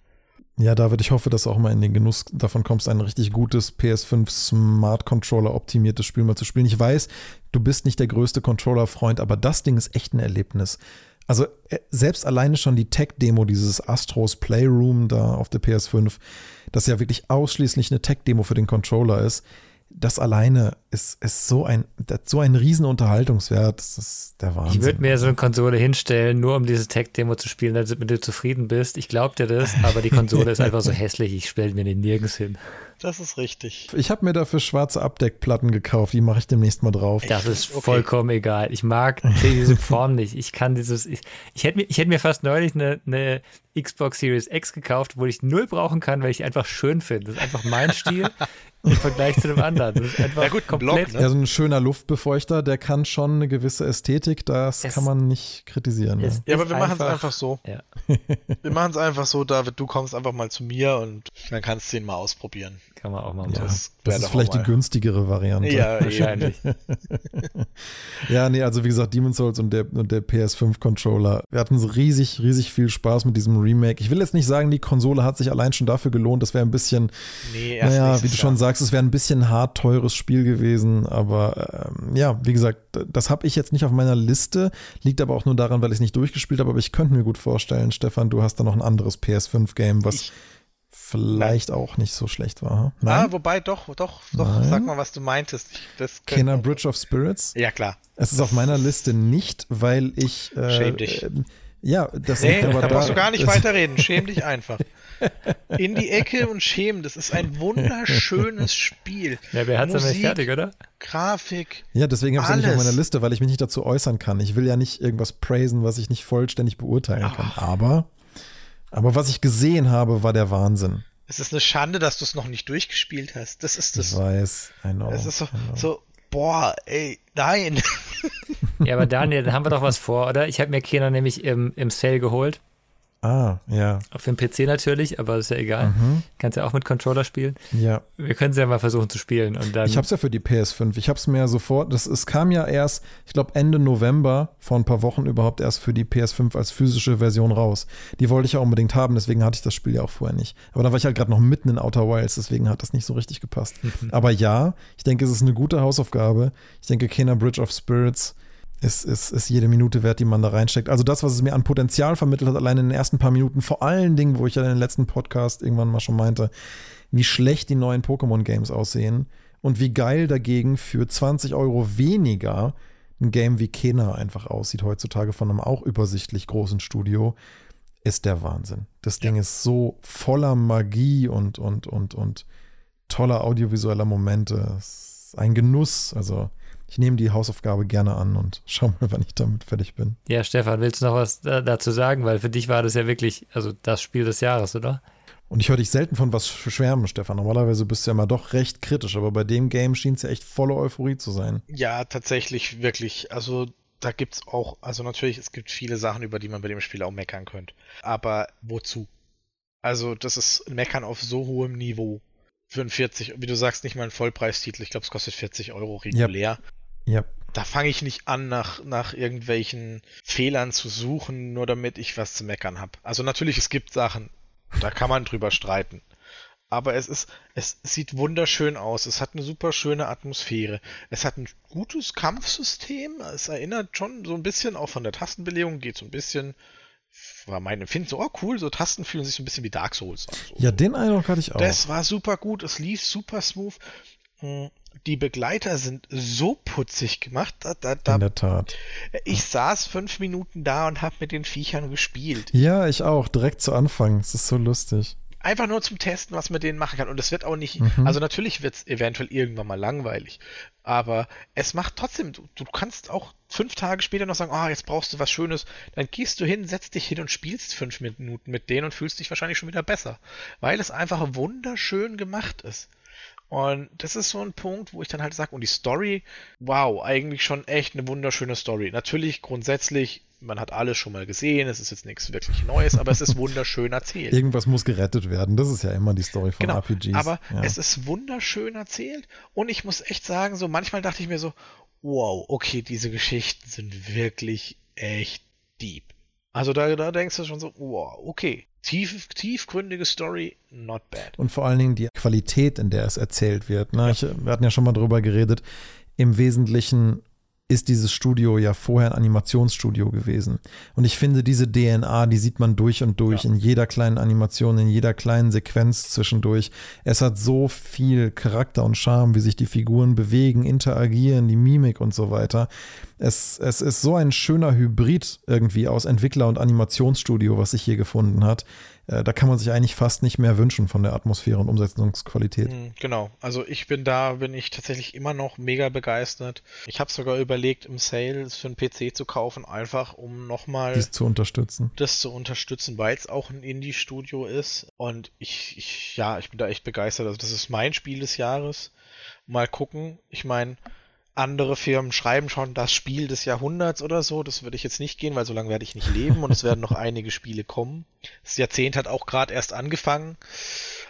Ja, David, ich hoffe, dass du auch mal in den Genuss davon kommst, ein richtig gutes PS5 Smart Controller optimiertes Spiel mal zu spielen. Ich weiß, du bist nicht der größte Controller-Freund, aber das Ding ist echt ein Erlebnis. Also äh, selbst alleine schon die Tech-Demo, dieses Astros Playroom da auf der PS5, das ja wirklich ausschließlich eine Tech-Demo für den Controller ist, das alleine ist, ist so ein, so ein riesen Unterhaltungswert. Das ist der Wahnsinn. Ich würde mir so eine Konsole hinstellen, nur um diese Tech-Demo zu spielen, damit du zufrieden bist. Ich glaube dir das, aber die Konsole ist einfach so hässlich, ich stelle mir den nirgends hin. Das ist richtig. Ich habe mir dafür schwarze Abdeckplatten gekauft, die mache ich demnächst mal drauf. Das ist okay. vollkommen egal. Ich mag diese Form nicht. Ich kann dieses, ich, ich hätte mir, ich hätte mir fast neulich eine, eine Xbox Series X gekauft, wo ich null brauchen kann, weil ich einfach schön finde. Das ist einfach mein Stil im Vergleich zu dem anderen. Das ist einfach ja gut, komplett. Block, ne? Ja, so ein schöner Luftbefeuchter, der kann schon eine gewisse Ästhetik, das es, kann man nicht kritisieren. Ja, ja aber wir machen es einfach so. Ja. wir machen es einfach so, David, du kommst einfach mal zu mir und dann kannst du ihn mal ausprobieren. Kann man auch mal ja, Das, das ist vielleicht die günstigere Variante. Ja, wahrscheinlich. ja, nee, also wie gesagt, Demon's Souls und der, und der PS5-Controller. Wir hatten so riesig, riesig viel Spaß mit diesem Remake. Ich will jetzt nicht sagen, die Konsole hat sich allein schon dafür gelohnt. Das wäre ein bisschen, nee, naja, wie du schon sagst, es wäre ein bisschen hart teures Spiel gewesen. Aber ähm, ja, wie gesagt, das habe ich jetzt nicht auf meiner Liste. Liegt aber auch nur daran, weil ich es nicht durchgespielt habe. Aber ich könnte mir gut vorstellen, Stefan, du hast da noch ein anderes PS5-Game, was. Ich vielleicht Nein. auch nicht so schlecht war. Nein? Ah, wobei doch, doch, doch, Nein. sag mal, was du meintest. Das Kenner Bridge of Spirits? Ja, klar. Es ist auf meiner Liste nicht, weil ich. Äh, Schäm dich. Äh, ja, das nee, aber da, da brauchst du gar nicht weiterreden. Schäm dich einfach. In die Ecke und schämen. Das ist ein wunderschönes Spiel. Ja, wer hat es nicht fertig, oder? Grafik. Ja, deswegen habe ich es ja nicht auf meiner Liste, weil ich mich nicht dazu äußern kann. Ich will ja nicht irgendwas praisen, was ich nicht vollständig beurteilen Ach. kann. Aber aber was ich gesehen habe, war der Wahnsinn. Es ist eine Schande, dass du es noch nicht durchgespielt hast. Das ist das. Ich weiß, I know. Es ist so, so boah, ey, nein. Ja, aber Daniel, da haben wir doch was vor, oder? Ich habe mir Kena nämlich im, im Sale geholt. Ah, ja. Auf dem PC natürlich, aber ist ja egal. Mhm. Kannst ja auch mit Controller spielen. Ja. Wir können es ja mal versuchen zu spielen. Und dann ich habe es ja für die PS5. Ich habe es mir sofort, das, es kam ja erst, ich glaube Ende November, vor ein paar Wochen überhaupt erst für die PS5 als physische Version raus. Die wollte ich ja unbedingt haben, deswegen hatte ich das Spiel ja auch vorher nicht. Aber da war ich halt gerade noch mitten in Outer Wilds, deswegen hat das nicht so richtig gepasst. aber ja, ich denke, es ist eine gute Hausaufgabe. Ich denke, Kena Bridge of Spirits ist, ist, ist jede Minute wert, die man da reinsteckt. Also das, was es mir an Potenzial vermittelt hat, allein in den ersten paar Minuten, vor allen Dingen, wo ich ja in den letzten Podcast irgendwann mal schon meinte, wie schlecht die neuen Pokémon-Games aussehen und wie geil dagegen für 20 Euro weniger ein Game wie Kena einfach aussieht heutzutage von einem auch übersichtlich großen Studio. ist der Wahnsinn. Das Ding ja. ist so voller Magie und, und, und, und toller audiovisueller Momente. Es ist ein Genuss. Also ich nehme die Hausaufgabe gerne an und schau mal, wann ich damit fertig bin. Ja, Stefan, willst du noch was dazu sagen? Weil für dich war das ja wirklich, also das Spiel des Jahres, oder? Und ich höre dich selten von was schwärmen, Stefan. Normalerweise bist du ja immer doch recht kritisch, aber bei dem Game schien es ja echt volle Euphorie zu sein. Ja, tatsächlich, wirklich. Also da gibt es auch, also natürlich, es gibt viele Sachen, über die man bei dem Spiel auch meckern könnte. Aber wozu? Also, das ist Meckern auf so hohem Niveau. Für ein 40, wie du sagst, nicht mal ein Vollpreistitel. Ich glaube, es kostet 40 Euro regulär. Ja. Yep. Da fange ich nicht an, nach, nach irgendwelchen Fehlern zu suchen, nur damit ich was zu meckern habe. Also natürlich, es gibt Sachen, da kann man drüber streiten. Aber es ist, es sieht wunderschön aus. Es hat eine super schöne Atmosphäre. Es hat ein gutes Kampfsystem. Es erinnert schon so ein bisschen auch von der Tastenbelegung, geht so ein bisschen, war mein Empfinden so, oh cool, so Tasten fühlen sich so ein bisschen wie Dark Souls an. So. Ja, den Eindruck hatte ich auch. Das war super gut. Es lief super smooth. Hm, die Begleiter sind so putzig gemacht. Da, da, da, In der Tat. Ich saß fünf Minuten da und habe mit den Viechern gespielt. Ja, ich auch. Direkt zu Anfang. Es ist so lustig. Einfach nur zum Testen, was man denen machen kann. Und es wird auch nicht, mhm. also natürlich wird es eventuell irgendwann mal langweilig. Aber es macht trotzdem, du, du kannst auch fünf Tage später noch sagen, ah, oh, jetzt brauchst du was Schönes. Dann gehst du hin, setzt dich hin und spielst fünf Minuten mit denen und fühlst dich wahrscheinlich schon wieder besser. Weil es einfach wunderschön gemacht ist. Und das ist so ein Punkt, wo ich dann halt sage, und die Story, wow, eigentlich schon echt eine wunderschöne Story. Natürlich grundsätzlich, man hat alles schon mal gesehen, es ist jetzt nichts wirklich Neues, aber es ist wunderschön erzählt. Irgendwas muss gerettet werden, das ist ja immer die Story von genau, RPGs. Aber ja. es ist wunderschön erzählt und ich muss echt sagen, so manchmal dachte ich mir so, wow, okay, diese Geschichten sind wirklich echt deep. Also da, da denkst du schon so, wow, okay, tief, tiefgründige Story, not bad. Und vor allen Dingen die Qualität, in der es erzählt wird. Ne? Ja. Ich, wir hatten ja schon mal drüber geredet. Im Wesentlichen ist dieses Studio ja vorher ein Animationsstudio gewesen. Und ich finde, diese DNA, die sieht man durch und durch, ja. in jeder kleinen Animation, in jeder kleinen Sequenz zwischendurch. Es hat so viel Charakter und Charme, wie sich die Figuren bewegen, interagieren, die Mimik und so weiter. Es, es ist so ein schöner Hybrid irgendwie aus Entwickler- und Animationsstudio, was sich hier gefunden hat. Äh, da kann man sich eigentlich fast nicht mehr wünschen von der Atmosphäre und Umsetzungsqualität. Hm, genau, also ich bin da, bin ich tatsächlich immer noch mega begeistert. Ich habe sogar überlegt, im Sale für einen PC zu kaufen, einfach um nochmal dies zu unterstützen. Das zu unterstützen, weil es auch ein Indie-Studio ist. Und ich, ich, ja, ich bin da echt begeistert. Also das ist mein Spiel des Jahres. Mal gucken. Ich meine, andere Firmen schreiben schon das Spiel des Jahrhunderts oder so. Das würde ich jetzt nicht gehen, weil so lange werde ich nicht leben und es werden noch einige Spiele kommen. Das Jahrzehnt hat auch gerade erst angefangen.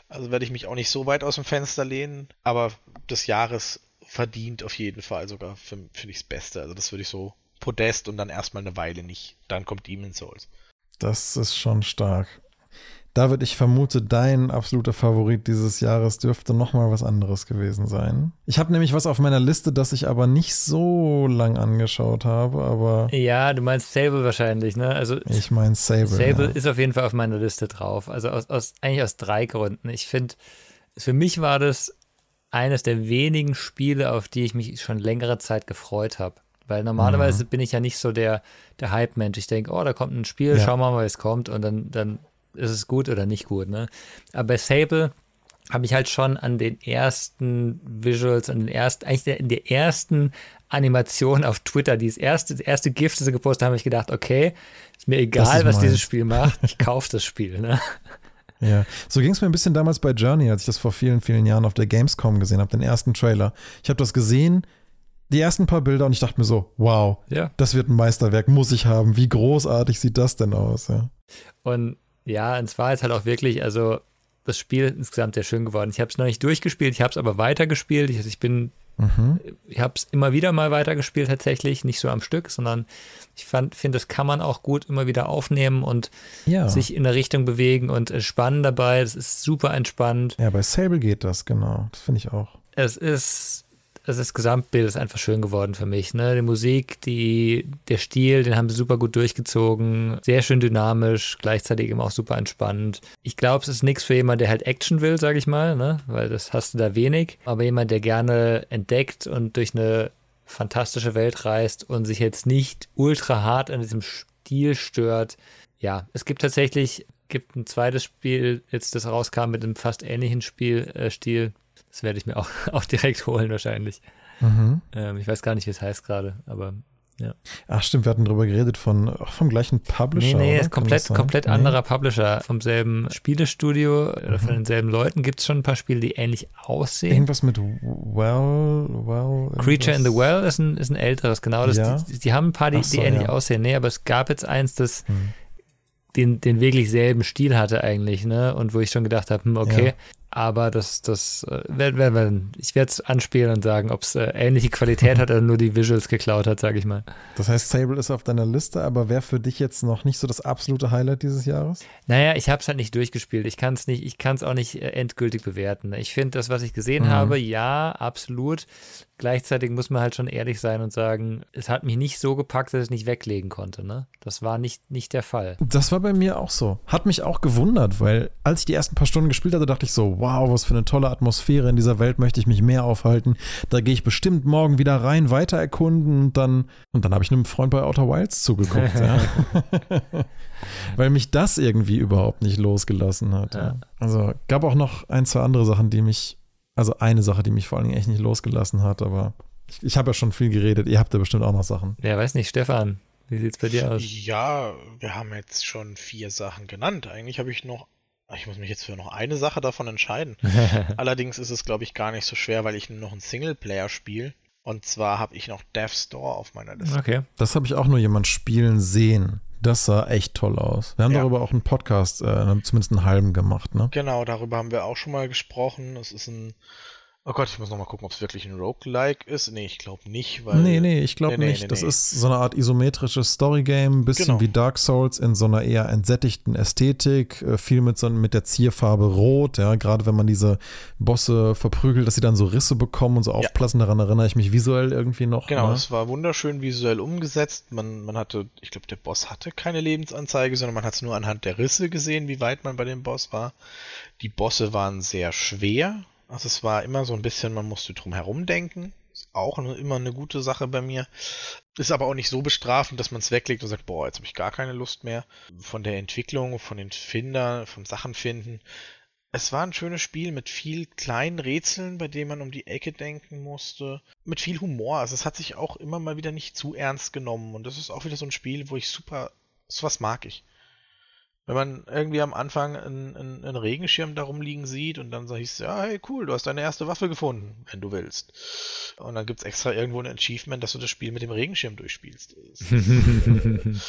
Also werde ich mich auch nicht so weit aus dem Fenster lehnen. Aber des Jahres verdient auf jeden Fall sogar, finde ich das Beste. Also das würde ich so Podest und dann erstmal eine Weile nicht. Dann kommt Demon's Souls. Das ist schon stark. David, ich vermute, dein absoluter Favorit dieses Jahres dürfte nochmal was anderes gewesen sein. Ich habe nämlich was auf meiner Liste, das ich aber nicht so lang angeschaut habe, aber. Ja, du meinst Sable wahrscheinlich, ne? Also ich meine Sable. Sable ja. ist auf jeden Fall auf meiner Liste drauf. Also aus, aus eigentlich aus drei Gründen. Ich finde, für mich war das eines der wenigen Spiele, auf die ich mich schon längere Zeit gefreut habe. Weil normalerweise mhm. bin ich ja nicht so der, der Hype-Mensch. Ich denke, oh, da kommt ein Spiel, ja. schauen wir mal, wie es kommt. Und dann, dann ist es gut oder nicht gut. Ne? Aber bei Sable habe ich halt schon an den ersten Visuals, an den ersten, eigentlich in der ersten Animation auf Twitter, dieses erste, das erste Gift, das sie gepostet haben, habe ich gedacht, okay, ist mir egal, ist was meins. dieses Spiel macht, ich kaufe das Spiel. Ne? Ja, so ging es mir ein bisschen damals bei Journey, als ich das vor vielen, vielen Jahren auf der Gamescom gesehen habe, den ersten Trailer. Ich habe das gesehen, die ersten paar Bilder und ich dachte mir so, wow, ja. das wird ein Meisterwerk, muss ich haben. Wie großartig sieht das denn aus? Ja. Und ja, und zwar ist halt auch wirklich, also das Spiel insgesamt sehr schön geworden. Ich habe es noch nicht durchgespielt, ich habe es aber weitergespielt. Ich, also ich bin, mhm. ich habe es immer wieder mal weitergespielt tatsächlich, nicht so am Stück, sondern ich finde, das kann man auch gut immer wieder aufnehmen und ja. sich in der Richtung bewegen und entspannen dabei. Das ist super entspannt. Ja, bei Sable geht das, genau. Das finde ich auch. Es ist also das Gesamtbild ist einfach schön geworden für mich. Ne? Die Musik, die, der Stil, den haben sie super gut durchgezogen. Sehr schön dynamisch, gleichzeitig eben auch super entspannt. Ich glaube, es ist nichts für jemanden, der halt Action will, sage ich mal, ne? weil das hast du da wenig. Aber jemand, der gerne entdeckt und durch eine fantastische Welt reist und sich jetzt nicht ultra hart an diesem Stil stört, ja, es gibt tatsächlich gibt ein zweites Spiel, jetzt das rauskam mit einem fast ähnlichen Spielstil. Äh, das werde ich mir auch, auch direkt holen wahrscheinlich. Mhm. Ähm, ich weiß gar nicht, wie es heißt gerade, aber ja. Ach stimmt, wir hatten darüber geredet von vom gleichen Publisher. Nee, nee, ist komplett, komplett nee. anderer Publisher. Vom selben Spielestudio mhm. oder von mhm. denselben Leuten gibt es schon ein paar Spiele, die ähnlich aussehen. Irgendwas mit Well, Well. Creature in the Well ist ein, ist ein älteres, genau. Das, ja. die, die, haben ein paar, die, so, die ähnlich ja. aussehen. Nee, aber es gab jetzt eins, das. Mhm den, den wirklich selben Stil hatte eigentlich, ne? Und wo ich schon gedacht habe, hm, okay, ja. Aber das, das äh, werden wir, ich werde es anspielen und sagen, ob es äh, ähnliche Qualität hat oder nur die Visuals geklaut hat, sage ich mal. Das heißt, Sable ist auf deiner Liste, aber wer für dich jetzt noch nicht so das absolute Highlight dieses Jahres? Naja, ich habe es halt nicht durchgespielt. Ich kann es nicht, ich kann es auch nicht äh, endgültig bewerten. Ich finde das, was ich gesehen mhm. habe, ja, absolut. Gleichzeitig muss man halt schon ehrlich sein und sagen, es hat mich nicht so gepackt, dass ich es nicht weglegen konnte. Ne? Das war nicht, nicht der Fall. Das war bei mir auch so. Hat mich auch gewundert, weil als ich die ersten paar Stunden gespielt hatte, dachte ich so, wow, was für eine tolle Atmosphäre. In dieser Welt möchte ich mich mehr aufhalten. Da gehe ich bestimmt morgen wieder rein, weiter erkunden und dann, und dann habe ich einem Freund bei Outer Wilds zugeguckt. ja. Weil mich das irgendwie überhaupt nicht losgelassen hat. Ja. Also gab auch noch ein, zwei andere Sachen, die mich also eine Sache, die mich vor allen Dingen echt nicht losgelassen hat, aber ich, ich habe ja schon viel geredet. Ihr habt ja bestimmt auch noch Sachen. Ja, weiß nicht, Stefan, wie sieht's bei dir aus? Ja, wir haben jetzt schon vier Sachen genannt. Eigentlich habe ich noch, ich muss mich jetzt für noch eine Sache davon entscheiden. Allerdings ist es, glaube ich, gar nicht so schwer, weil ich nur noch ein Singleplayer spiele. Und zwar habe ich noch Death's Door auf meiner Liste. Okay. Das habe ich auch nur jemand spielen sehen. Das sah echt toll aus. Wir haben ja. darüber auch einen Podcast, äh, zumindest einen halben gemacht, ne? Genau, darüber haben wir auch schon mal gesprochen. Es ist ein Oh Gott, ich muss nochmal gucken, ob es wirklich ein Roguelike ist. Nee, ich glaube nicht, weil. Nee, nee, ich glaube nee, nicht. Nee, das ist so eine Art isometrisches Storygame, bisschen genau. wie Dark Souls in so einer eher entsättigten Ästhetik, äh, viel mit so mit der Zierfarbe Rot, ja, gerade wenn man diese Bosse verprügelt, dass sie dann so Risse bekommen und so aufplassen, ja. daran erinnere ich mich visuell irgendwie noch. Genau, ne? es war wunderschön visuell umgesetzt. Man, man hatte, ich glaube, der Boss hatte keine Lebensanzeige, sondern man hat es nur anhand der Risse gesehen, wie weit man bei dem Boss war. Die Bosse waren sehr schwer, also es war immer so ein bisschen, man musste drum herum denken. Ist auch eine, immer eine gute Sache bei mir. Ist aber auch nicht so bestrafend, dass man es weglegt und sagt, boah, jetzt habe ich gar keine Lust mehr. Von der Entwicklung, von den Findern, vom Sachenfinden. Es war ein schönes Spiel mit viel kleinen Rätseln, bei denen man um die Ecke denken musste. Mit viel Humor. Also es hat sich auch immer mal wieder nicht zu ernst genommen. Und das ist auch wieder so ein Spiel, wo ich super, sowas mag ich. Wenn man irgendwie am Anfang einen, einen, einen Regenschirm darum liegen sieht und dann hieß es, ja, hey, cool, du hast deine erste Waffe gefunden, wenn du willst. Und dann gibt es extra irgendwo ein Achievement, dass du das Spiel mit dem Regenschirm durchspielst.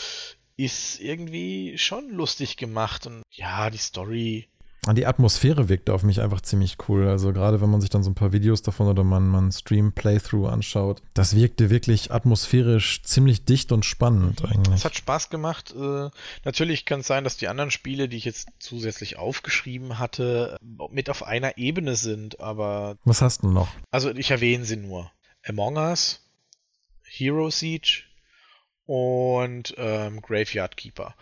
ist irgendwie schon lustig gemacht und ja, die Story die Atmosphäre wirkte auf mich einfach ziemlich cool. Also gerade wenn man sich dann so ein paar Videos davon oder man, man Stream-Playthrough anschaut, das wirkte wirklich atmosphärisch ziemlich dicht und spannend eigentlich. Es hat Spaß gemacht. Äh, natürlich kann es sein, dass die anderen Spiele, die ich jetzt zusätzlich aufgeschrieben hatte, mit auf einer Ebene sind, aber. Was hast du noch? Also ich erwähne sie nur. Among Us, Hero Siege und ähm, Graveyard Keeper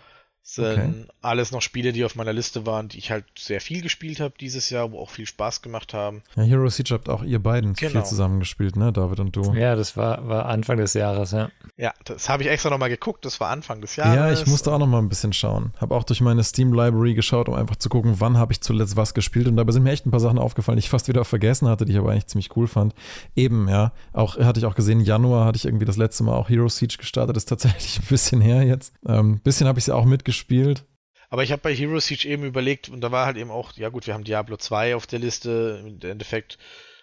sind okay. alles noch Spiele, die auf meiner Liste waren, die ich halt sehr viel gespielt habe dieses Jahr, wo auch viel Spaß gemacht haben. Ja, Hero Siege habt auch ihr beiden genau. viel zusammen gespielt, ne, David und du. Ja, das war, war Anfang des Jahres, ja. Ja, das habe ich extra nochmal geguckt, das war Anfang des Jahres. Ja, ich musste auch nochmal ein bisschen schauen. Habe auch durch meine Steam Library geschaut, um einfach zu gucken, wann habe ich zuletzt was gespielt und dabei sind mir echt ein paar Sachen aufgefallen, die ich fast wieder vergessen hatte, die ich aber eigentlich ziemlich cool fand. Eben, ja, auch hatte ich auch gesehen, Januar hatte ich irgendwie das letzte Mal auch Hero Siege gestartet, das ist tatsächlich ein bisschen her jetzt. Ein ähm, bisschen habe ich sie auch mitgespielt gespielt. Aber ich habe bei Hero Siege eben überlegt, und da war halt eben auch, ja gut, wir haben Diablo 2 auf der Liste, im Endeffekt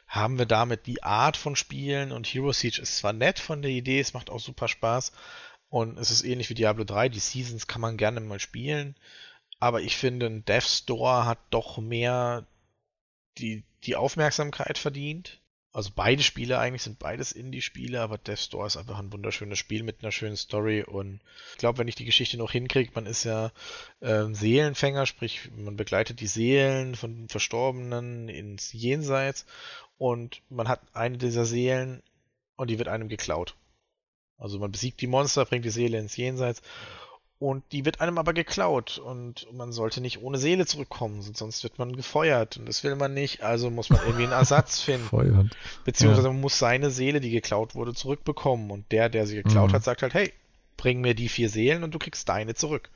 haben wir damit die Art von Spielen und Hero Siege ist zwar nett von der Idee, es macht auch super Spaß und es ist ähnlich wie Diablo 3, die Seasons kann man gerne mal spielen, aber ich finde, ein Death Store hat doch mehr die, die Aufmerksamkeit verdient also beide Spiele eigentlich sind beides Indie-Spiele, aber Death Store ist einfach ein wunderschönes Spiel mit einer schönen Story. Und ich glaube, wenn ich die Geschichte noch hinkriege, man ist ja äh, Seelenfänger, sprich man begleitet die Seelen von Verstorbenen ins Jenseits. Und man hat eine dieser Seelen und die wird einem geklaut. Also man besiegt die Monster, bringt die Seele ins Jenseits und die wird einem aber geklaut und man sollte nicht ohne Seele zurückkommen, sonst wird man gefeuert und das will man nicht, also muss man irgendwie einen Ersatz finden. Feuert. Beziehungsweise ja. man muss seine Seele, die geklaut wurde, zurückbekommen und der, der sie geklaut mhm. hat, sagt halt, hey, bring mir die vier Seelen und du kriegst deine zurück.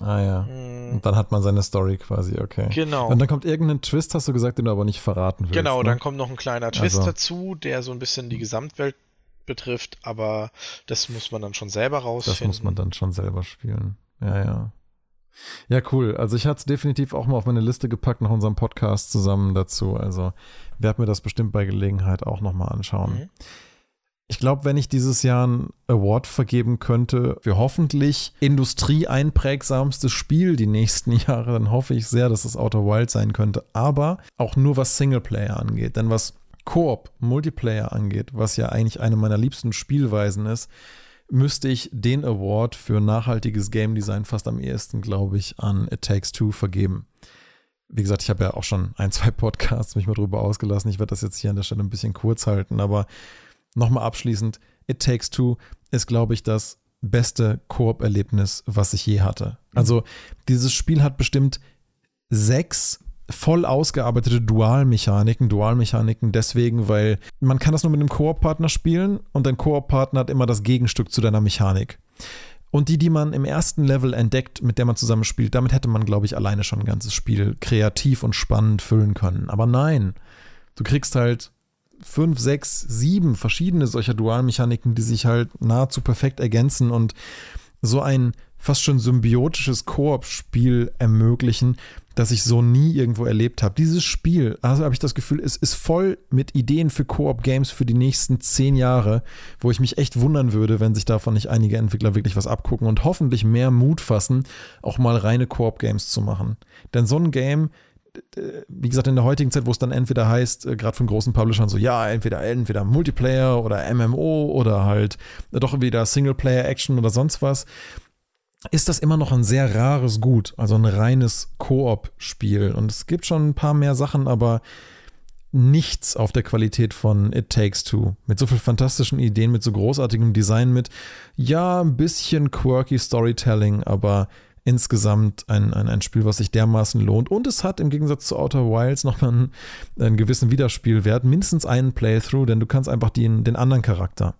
Ah ja. Mm, Und dann hat man seine Story quasi, okay. Genau. Und dann kommt irgendein Twist, hast du gesagt, den du aber nicht verraten willst. Genau, ne? dann kommt noch ein kleiner Twist Also- dazu, der so ein bisschen die Gesamtwelt betrifft, aber das muss man dann schon selber rausfinden. Das muss man dann schon selber spielen. Ja, ja. Ja, cool. Also ich hatte es definitiv auch mal auf meine Liste gepackt nach unserem Podcast zusammen dazu. Also werde mir das bestimmt bei Gelegenheit auch nochmal anschauen. Mhm. Ich glaube, wenn ich dieses Jahr einen Award vergeben könnte für hoffentlich industrieeinprägsamstes Spiel die nächsten Jahre, dann hoffe ich sehr, dass es Outer Wild sein könnte. Aber auch nur was Singleplayer angeht. Denn was Koop, Multiplayer angeht, was ja eigentlich eine meiner liebsten Spielweisen ist, müsste ich den Award für nachhaltiges Game Design fast am ehesten, glaube ich, an It Takes Two vergeben. Wie gesagt, ich habe ja auch schon ein, zwei Podcasts mich mal drüber ausgelassen. Ich werde das jetzt hier an der Stelle ein bisschen kurz halten, aber nochmal abschließend, It Takes Two ist, glaube ich, das beste Koop-Erlebnis, was ich je hatte. Also dieses Spiel hat bestimmt sechs voll ausgearbeitete Dualmechaniken. Dualmechaniken deswegen, weil man kann das nur mit einem Koop-Partner spielen und dein Koop-Partner hat immer das Gegenstück zu deiner Mechanik. Und die, die man im ersten Level entdeckt, mit der man zusammen spielt, damit hätte man, glaube ich, alleine schon ein ganzes Spiel kreativ und spannend füllen können. Aber nein, du kriegst halt fünf, sechs, sieben verschiedene solcher Dualmechaniken, die sich halt nahezu perfekt ergänzen und so ein fast schon symbiotisches Koop-Spiel ermöglichen, das ich so nie irgendwo erlebt habe. Dieses Spiel, also habe ich das Gefühl, es ist voll mit Ideen für Koop-Games für die nächsten zehn Jahre, wo ich mich echt wundern würde, wenn sich davon nicht einige Entwickler wirklich was abgucken und hoffentlich mehr Mut fassen, auch mal reine Koop-Games zu machen. Denn so ein Game, wie gesagt, in der heutigen Zeit, wo es dann entweder heißt, äh, gerade von großen Publishern so, ja, entweder, entweder Multiplayer oder MMO oder halt doch wieder Singleplayer-Action oder sonst was, ist das immer noch ein sehr rares Gut, also ein reines Koop-Spiel. Und es gibt schon ein paar mehr Sachen, aber nichts auf der Qualität von It Takes Two. Mit so viel fantastischen Ideen, mit so großartigem Design, mit ja, ein bisschen quirky Storytelling, aber insgesamt ein, ein, ein Spiel, was sich dermaßen lohnt. Und es hat im Gegensatz zu Outer Wilds nochmal einen, einen gewissen Wiederspielwert, mindestens einen Playthrough, denn du kannst einfach den, den anderen Charakter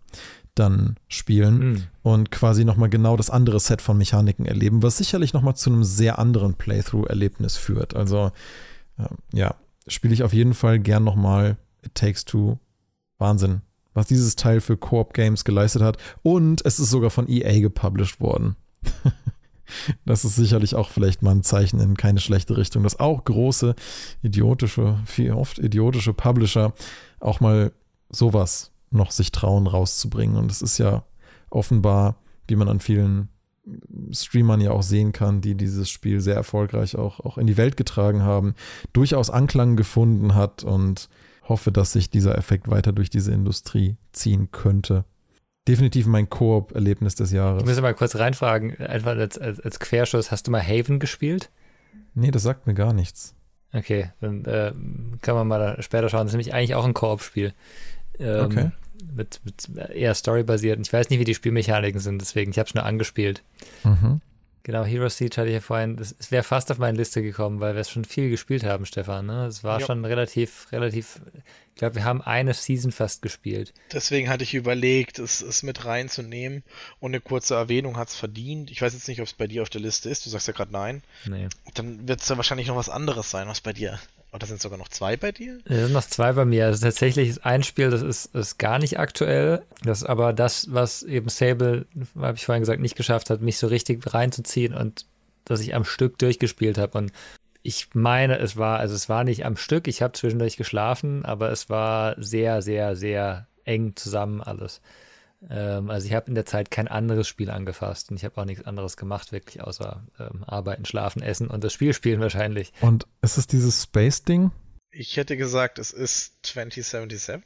dann spielen Mhm. und quasi nochmal genau das andere Set von Mechaniken erleben, was sicherlich nochmal zu einem sehr anderen Playthrough-Erlebnis führt. Also ähm, ja, spiele ich auf jeden Fall gern nochmal It Takes Two. Wahnsinn, was dieses Teil für Koop-Games geleistet hat. Und es ist sogar von EA gepublished worden. Das ist sicherlich auch vielleicht mal ein Zeichen in keine schlechte Richtung, dass auch große, idiotische, viel oft idiotische Publisher auch mal sowas noch sich trauen rauszubringen. Und es ist ja offenbar, wie man an vielen Streamern ja auch sehen kann, die dieses Spiel sehr erfolgreich auch, auch in die Welt getragen haben, durchaus Anklang gefunden hat und hoffe, dass sich dieser Effekt weiter durch diese Industrie ziehen könnte. Definitiv mein Koop-Erlebnis des Ich Jahres. muss mal kurz reinfragen, einfach als, als, als Querschuss, hast du mal Haven gespielt? Nee, das sagt mir gar nichts. Okay, dann äh, kann man mal später schauen. Das ist nämlich eigentlich auch ein Koop-Spiel. Ähm, Okay. Mit, mit eher storybasiert. Ich weiß nicht, wie die Spielmechaniken sind, deswegen, ich habe es nur angespielt. Mhm. Genau, Hero Siege hatte ich ja vorhin, das- es wäre fast auf meine Liste gekommen, weil wir es schon viel gespielt haben, Stefan. Ne? Es war Ja. schon relativ, relativ, ich glaube, wir haben eine Season fast gespielt. Deswegen hatte ich überlegt, es, es mit reinzunehmen und eine kurze Erwähnung hat es verdient. Ich weiß jetzt nicht, ob es bei dir auf der Liste ist. Du sagst ja gerade nein. Nee. Dann wird es ja wahrscheinlich noch was anderes sein, was bei dir. Oder sind sogar noch zwei bei dir? Es sind noch zwei bei mir. Also tatsächlich ist ein Spiel, das ist, ist gar nicht aktuell. Das ist aber das, was eben Sable, habe ich vorhin gesagt, nicht geschafft hat, mich so richtig reinzuziehen und dass ich am Stück durchgespielt habe. Und ich meine, es war, also es war nicht am Stück, ich habe zwischendurch geschlafen, aber es war sehr, sehr, sehr eng zusammen alles. Ähm, also ich habe in der Zeit kein anderes Spiel angefasst und ich habe auch nichts anderes gemacht, wirklich, außer ähm, arbeiten, schlafen, essen und das Spiel spielen wahrscheinlich. Und ist es dieses Space-Ding? Ich hätte gesagt, es ist 2077.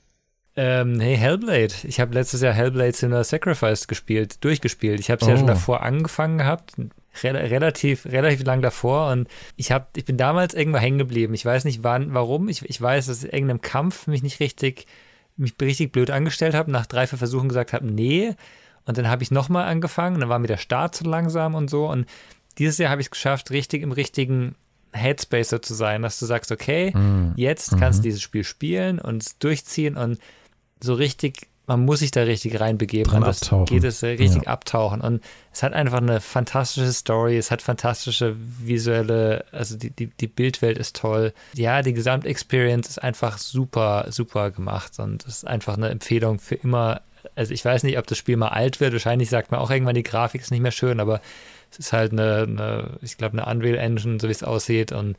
Ähm, hey, Hellblade. Ich habe letztes Jahr Hellblade Sinner Sacrifice gespielt, durchgespielt. Ich habe es ja schon Oh. davor angefangen gehabt, re relativ, relativ lang davor und ich habe, ich bin damals irgendwo hängen geblieben. Ich weiß nicht wann, warum. Ich, ich weiß, dass ich in irgendeinem Kampf mich nicht richtig, mich richtig blöd angestellt habe, nach drei, vier Versuchen gesagt habe, nee. Und dann habe ich nochmal angefangen, dann war mir der Start zu langsam und so. Und dieses Jahr habe ich es geschafft, richtig im richtigen Headspace so zu sein, dass du sagst, okay, Mhm. jetzt kannst du dieses Spiel spielen und es durchziehen und so richtig man muss sich da richtig reinbegeben. Dran das abtauchen. geht es richtig Ja. abtauchen. Und es hat einfach eine fantastische Story, es hat fantastische visuelle, also die, die, die Bildwelt ist toll. Ja, die Gesamtexperience ist einfach super, super gemacht und es ist einfach eine Empfehlung für immer. Also ich weiß nicht, ob das Spiel mal alt wird. Wahrscheinlich sagt man auch irgendwann, die Grafik ist nicht mehr schön, aber es ist halt eine, eine ich glaube, eine Unreal Engine, so wie es aussieht und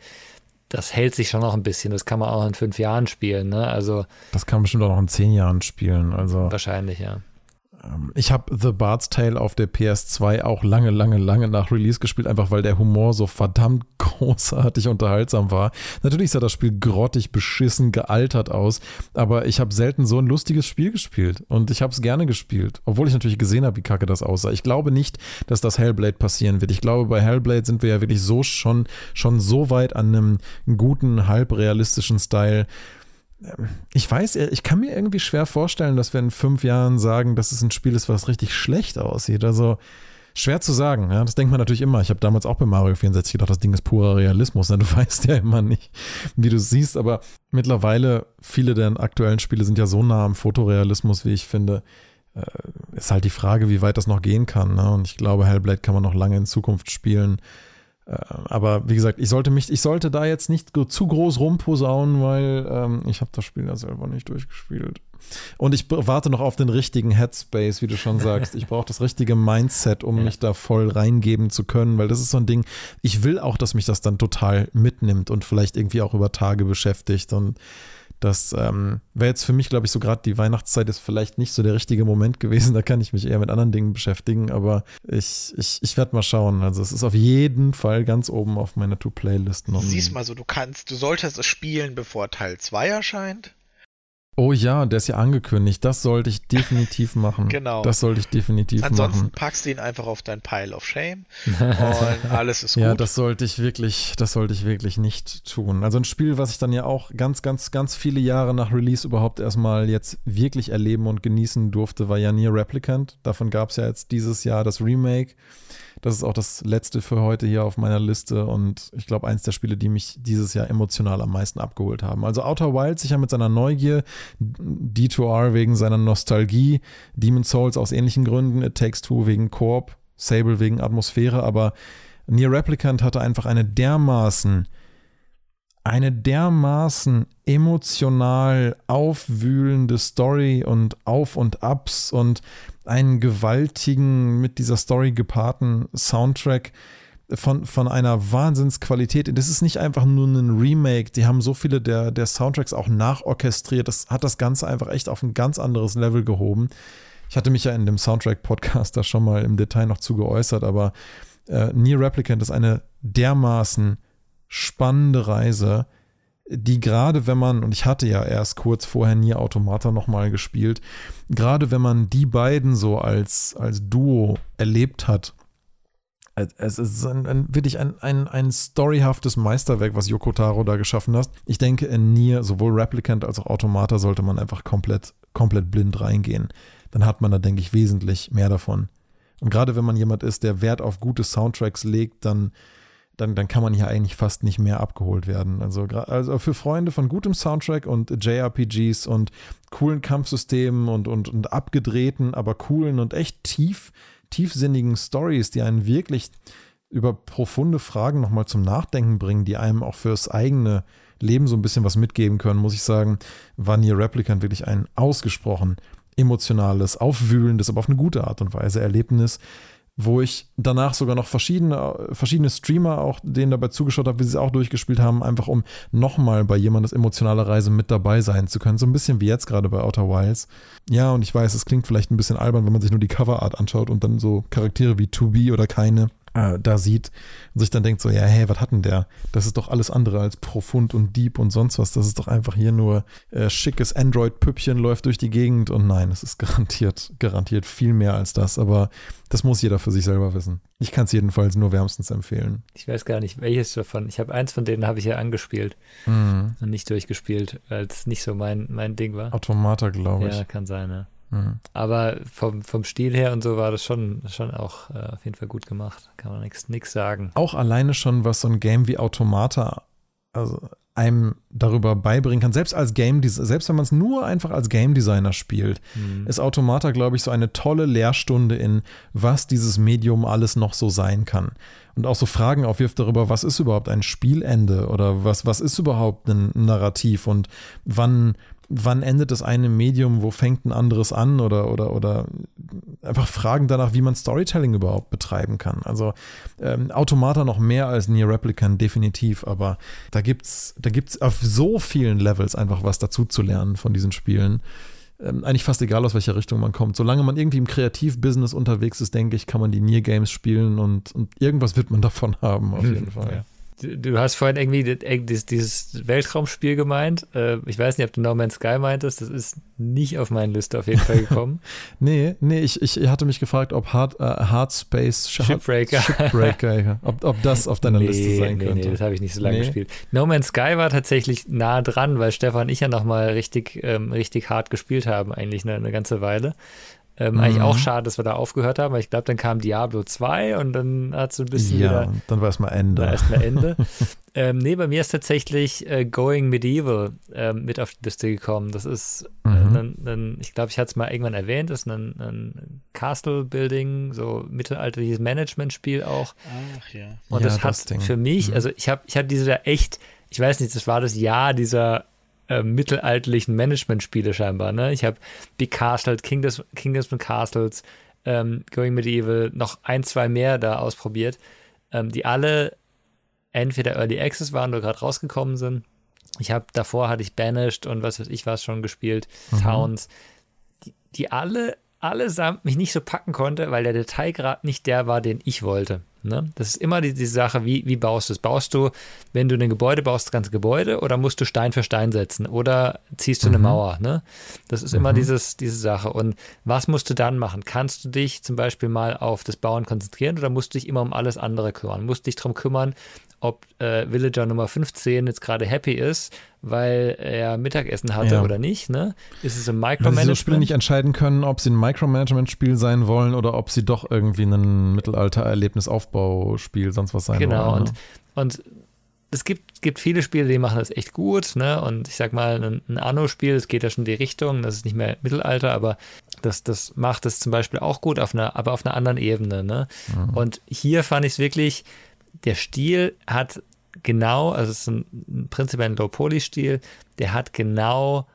das hält sich schon noch ein bisschen. Das kann man auch in fünf Jahren spielen, ne? Also Das kann man bestimmt auch noch in zehn Jahren spielen. Also wahrscheinlich, ja. Ähm, ich habe The Bard's Tale auf der PS2 auch lange, lange, lange nach Release gespielt, einfach weil der Humor so verdammt großartig unterhaltsam war. Natürlich sah das Spiel grottig, beschissen, gealtert aus, aber ich habe selten so ein lustiges Spiel gespielt und ich habe es gerne gespielt, obwohl ich natürlich gesehen habe, wie kacke das aussah. Ich glaube nicht, dass das Hellblade passieren wird. Ich glaube, bei Hellblade sind wir ja wirklich so schon, schon so weit an einem guten, halbrealistischen Style. Ich weiß, ich kann mir irgendwie schwer vorstellen, dass wir in fünf Jahren sagen, dass es ein Spiel ist, was richtig schlecht aussieht. Also schwer zu sagen. Ja? Das denkt man natürlich immer. Ich habe damals auch bei Mario 64 gedacht, das Ding ist purer Realismus. Ne? Du weißt ja immer nicht, wie du siehst. Aber mittlerweile, viele der aktuellen Spiele sind ja so nah am Fotorealismus, wie ich finde. Äh, ist halt die Frage, wie weit das noch gehen kann. Ne? Und ich glaube, Hellblade kann man noch lange in Zukunft spielen. Äh, Aber wie gesagt, ich sollte mich, ich sollte da jetzt nicht zu groß rumposaunen, weil ähm, ich habe das Spiel ja selber nicht durchgespielt. Und ich warte noch auf den richtigen Headspace, wie du schon sagst. Ich brauche das richtige Mindset, um Ja. mich da voll reingeben zu können, weil das ist so ein Ding, ich will auch, dass mich das dann total mitnimmt und vielleicht irgendwie auch über Tage beschäftigt. Und das ähm, wäre jetzt für mich, glaube ich, so gerade die Weihnachtszeit ist vielleicht nicht so der richtige Moment gewesen. Da kann ich mich eher mit anderen Dingen beschäftigen, aber ich, ich, ich werde mal schauen. Also es ist auf jeden Fall ganz oben auf meiner To-Play-List noch. Siehst mal so, du kannst, du solltest es spielen, bevor Teil 2 erscheint. Oh ja, der ist ja angekündigt. Das sollte ich definitiv machen. Genau. Das sollte ich definitiv Ansonsten machen. packst du ihn einfach auf dein Pile of Shame und alles ist gut. Ja, das sollte ich wirklich, das sollte ich wirklich nicht tun. Also ein Spiel, was ich dann ja auch ganz, ganz, ganz viele Jahre nach Release überhaupt erstmal jetzt wirklich erleben und genießen durfte, war ja Nier Replicant. Davon gab es ja jetzt dieses Jahr das Remake. Das ist auch das letzte für heute hier auf meiner Liste und ich glaube, eins der Spiele, die mich dieses Jahr emotional am meisten abgeholt haben. Also Outer Wilds sicher mit seiner Neugier, D2R wegen seiner Nostalgie, Demon's Souls aus ähnlichen Gründen, It Takes Two wegen Koop, Sable wegen Atmosphäre, aber Nier Replicant hatte einfach eine dermaßen, eine dermaßen emotional aufwühlende Story und Auf und Abs und einen gewaltigen, mit dieser Story gepaarten Soundtrack von, von einer Wahnsinnsqualität. Das ist nicht einfach nur ein Remake, die haben so viele der, der Soundtracks auch nachorchestriert. Das hat das Ganze einfach echt auf ein ganz anderes Level gehoben. Ich hatte mich ja in dem Soundtrack-Podcast da schon mal im Detail noch zu geäußert, aber äh, Nier Replicant ist eine dermaßen spannende Reise, die gerade wenn man, und ich hatte ja erst kurz vorher Nier Automata nochmal gespielt, gerade wenn man die beiden so als, als Duo erlebt hat, es ist ein, ein, wirklich ein, ein, ein storyhaftes Meisterwerk, was Yoko Taro da geschaffen hat. Ich denke, in Nier, sowohl Replicant als auch Automata, sollte man einfach komplett, komplett blind reingehen. Dann hat man da, denke ich, wesentlich mehr davon. Und gerade wenn man jemand ist, der Wert auf gute Soundtracks legt, dann, dann, dann kann man hier eigentlich fast nicht mehr abgeholt werden. Also, also für Freunde von gutem Soundtrack und JRPGs und coolen Kampfsystemen und, und, und abgedrehten, aber coolen und echt tief, tiefsinnigen Stories, die einen wirklich über profunde Fragen nochmal zum Nachdenken bringen, die einem auch fürs eigene Leben so ein bisschen was mitgeben können, muss ich sagen, war Nier Replicant wirklich ein ausgesprochen emotionales, aufwühlendes, aber auf eine gute Art und Weise Erlebnis, wo ich danach sogar noch verschiedene, verschiedene Streamer auch denen dabei zugeschaut habe, wie sie es auch durchgespielt haben, einfach um nochmal bei jemandes emotionaler Reise mit dabei sein zu können. So ein bisschen wie jetzt gerade bei Outer Wilds. Ja, und ich weiß, es klingt vielleicht ein bisschen albern, wenn man sich nur die Coverart anschaut und dann so Charaktere wie To Be oder keine äh, da sieht und sich dann denkt so, ja, hey, was hat denn der? Das ist doch alles andere als profund und deep und sonst was. Das ist doch einfach hier nur äh, schickes Android-Püppchen läuft durch die Gegend und nein, es ist garantiert, garantiert viel mehr als das, aber das muss jeder für sich selber wissen. Ich kann es jedenfalls nur wärmstens empfehlen. Ich weiß gar nicht, welches davon. Ich habe eins von denen habe ich ja angespielt mhm. und nicht durchgespielt, weil es nicht so mein, mein Ding war. Automata, glaube ich. Ja, kann sein, ja. Mhm. Aber vom, vom Stil her und so war das schon, schon auch äh, auf jeden Fall gut gemacht. Kann man nichts sagen. Auch alleine schon, was so ein Game wie Automata also einem darüber beibringen kann, selbst als Game selbst wenn man es nur einfach als Game Designer spielt, mhm. ist Automata, glaube ich, so eine tolle Lehrstunde in, was dieses Medium alles noch so sein kann. Und auch so Fragen aufwirft darüber, was ist überhaupt ein Spielende oder was, was ist überhaupt ein Narrativ und wann wann endet das eine Medium, wo fängt ein anderes an oder, oder, oder einfach Fragen danach, wie man Storytelling überhaupt betreiben kann. Also ähm, Automata noch mehr als Near Replicant, definitiv, aber da gibt es da gibt's auf so vielen Levels einfach was dazu zu lernen von diesen Spielen. Ähm, eigentlich fast egal, aus welcher Richtung man kommt. Solange man irgendwie im Kreativbusiness unterwegs ist, denke ich, kann man die Near Games spielen und, und irgendwas wird man davon haben, auf jeden Fall. Ja. Du hast vorhin irgendwie dieses Weltraumspiel gemeint. Äh, ich weiß nicht, ob du No Man's Sky meintest. Das ist nicht auf meine Liste auf jeden Fall gekommen. nee, nee, ich, ich hatte mich gefragt, ob Hard, äh, Hard Space Shipbreaker, Shipbreaker ob, ob das auf deiner nee, Liste sein nee, könnte. Nee, das habe ich nicht so lange nee. gespielt. No Man's Sky war tatsächlich nah dran, weil Stefan und ich ja nochmal richtig, ähm, richtig hart gespielt haben, eigentlich eine, eine ganze Weile. Ähm, mhm. Eigentlich auch schade, dass wir da aufgehört haben, weil ich glaube, dann kam Diablo 2 und dann hat es ein bisschen ja, wieder. dann war es mal Ende. Dann erstmal Ende. ähm, nee, bei mir ist tatsächlich äh, Going Medieval äh, mit auf die Liste gekommen. Das ist, äh, mhm. ein, ein, ich glaube, ich hatte es mal irgendwann erwähnt, das ist ein, ein Castle-Building, so mittelalterliches Management-Spiel auch. Ach ja. Und ja, das hat Ding. für mich, mhm. also ich habe ich hab diese echt, ich weiß nicht, das war das Jahr dieser äh, mittelalterlichen Management-Spiele scheinbar. Ne? Ich habe Big Castle, Kingdoms, Kingdoms and Castles, ähm, Going Medieval, noch ein, zwei mehr da ausprobiert, ähm, die alle entweder Early Access waren oder gerade rausgekommen sind. Ich habe davor hatte ich Banished und was weiß ich was schon gespielt, mhm. Towns, die, die alle allesamt mich nicht so packen konnte, weil der Detailgrad nicht der war, den ich wollte. Ne? Das ist immer die, die Sache, wie, wie baust du es? Baust du, wenn du ein Gebäude baust, das ganze Gebäude oder musst du Stein für Stein setzen oder ziehst du mhm. eine Mauer? Ne? Das ist mhm. immer dieses, diese Sache. Und was musst du dann machen? Kannst du dich zum Beispiel mal auf das Bauen konzentrieren oder musst du dich immer um alles andere kümmern? Musst du dich darum kümmern, ob äh, Villager Nummer 15 jetzt gerade happy ist, weil er Mittagessen hatte ja. oder nicht. Ne? Ist es ein Micromanagement? Weil sie so Spiele nicht entscheiden können, ob sie ein Micromanagement-Spiel sein wollen oder ob sie doch irgendwie ein Mittelalter-Erlebnisaufbauspiel, sonst was sein genau, wollen. Genau, und, und es gibt, gibt viele Spiele, die machen das echt gut, ne? Und ich sag mal, ein, ein Anno-Spiel, das geht ja schon in die Richtung, das ist nicht mehr Mittelalter, aber das, das macht es zum Beispiel auch gut, auf einer, aber auf einer anderen Ebene, ne? Mhm. Und hier fand ich es wirklich, der Stil hat genau, also es ist ein, prinzipiell ein Low-Poly-Stil, der hat genau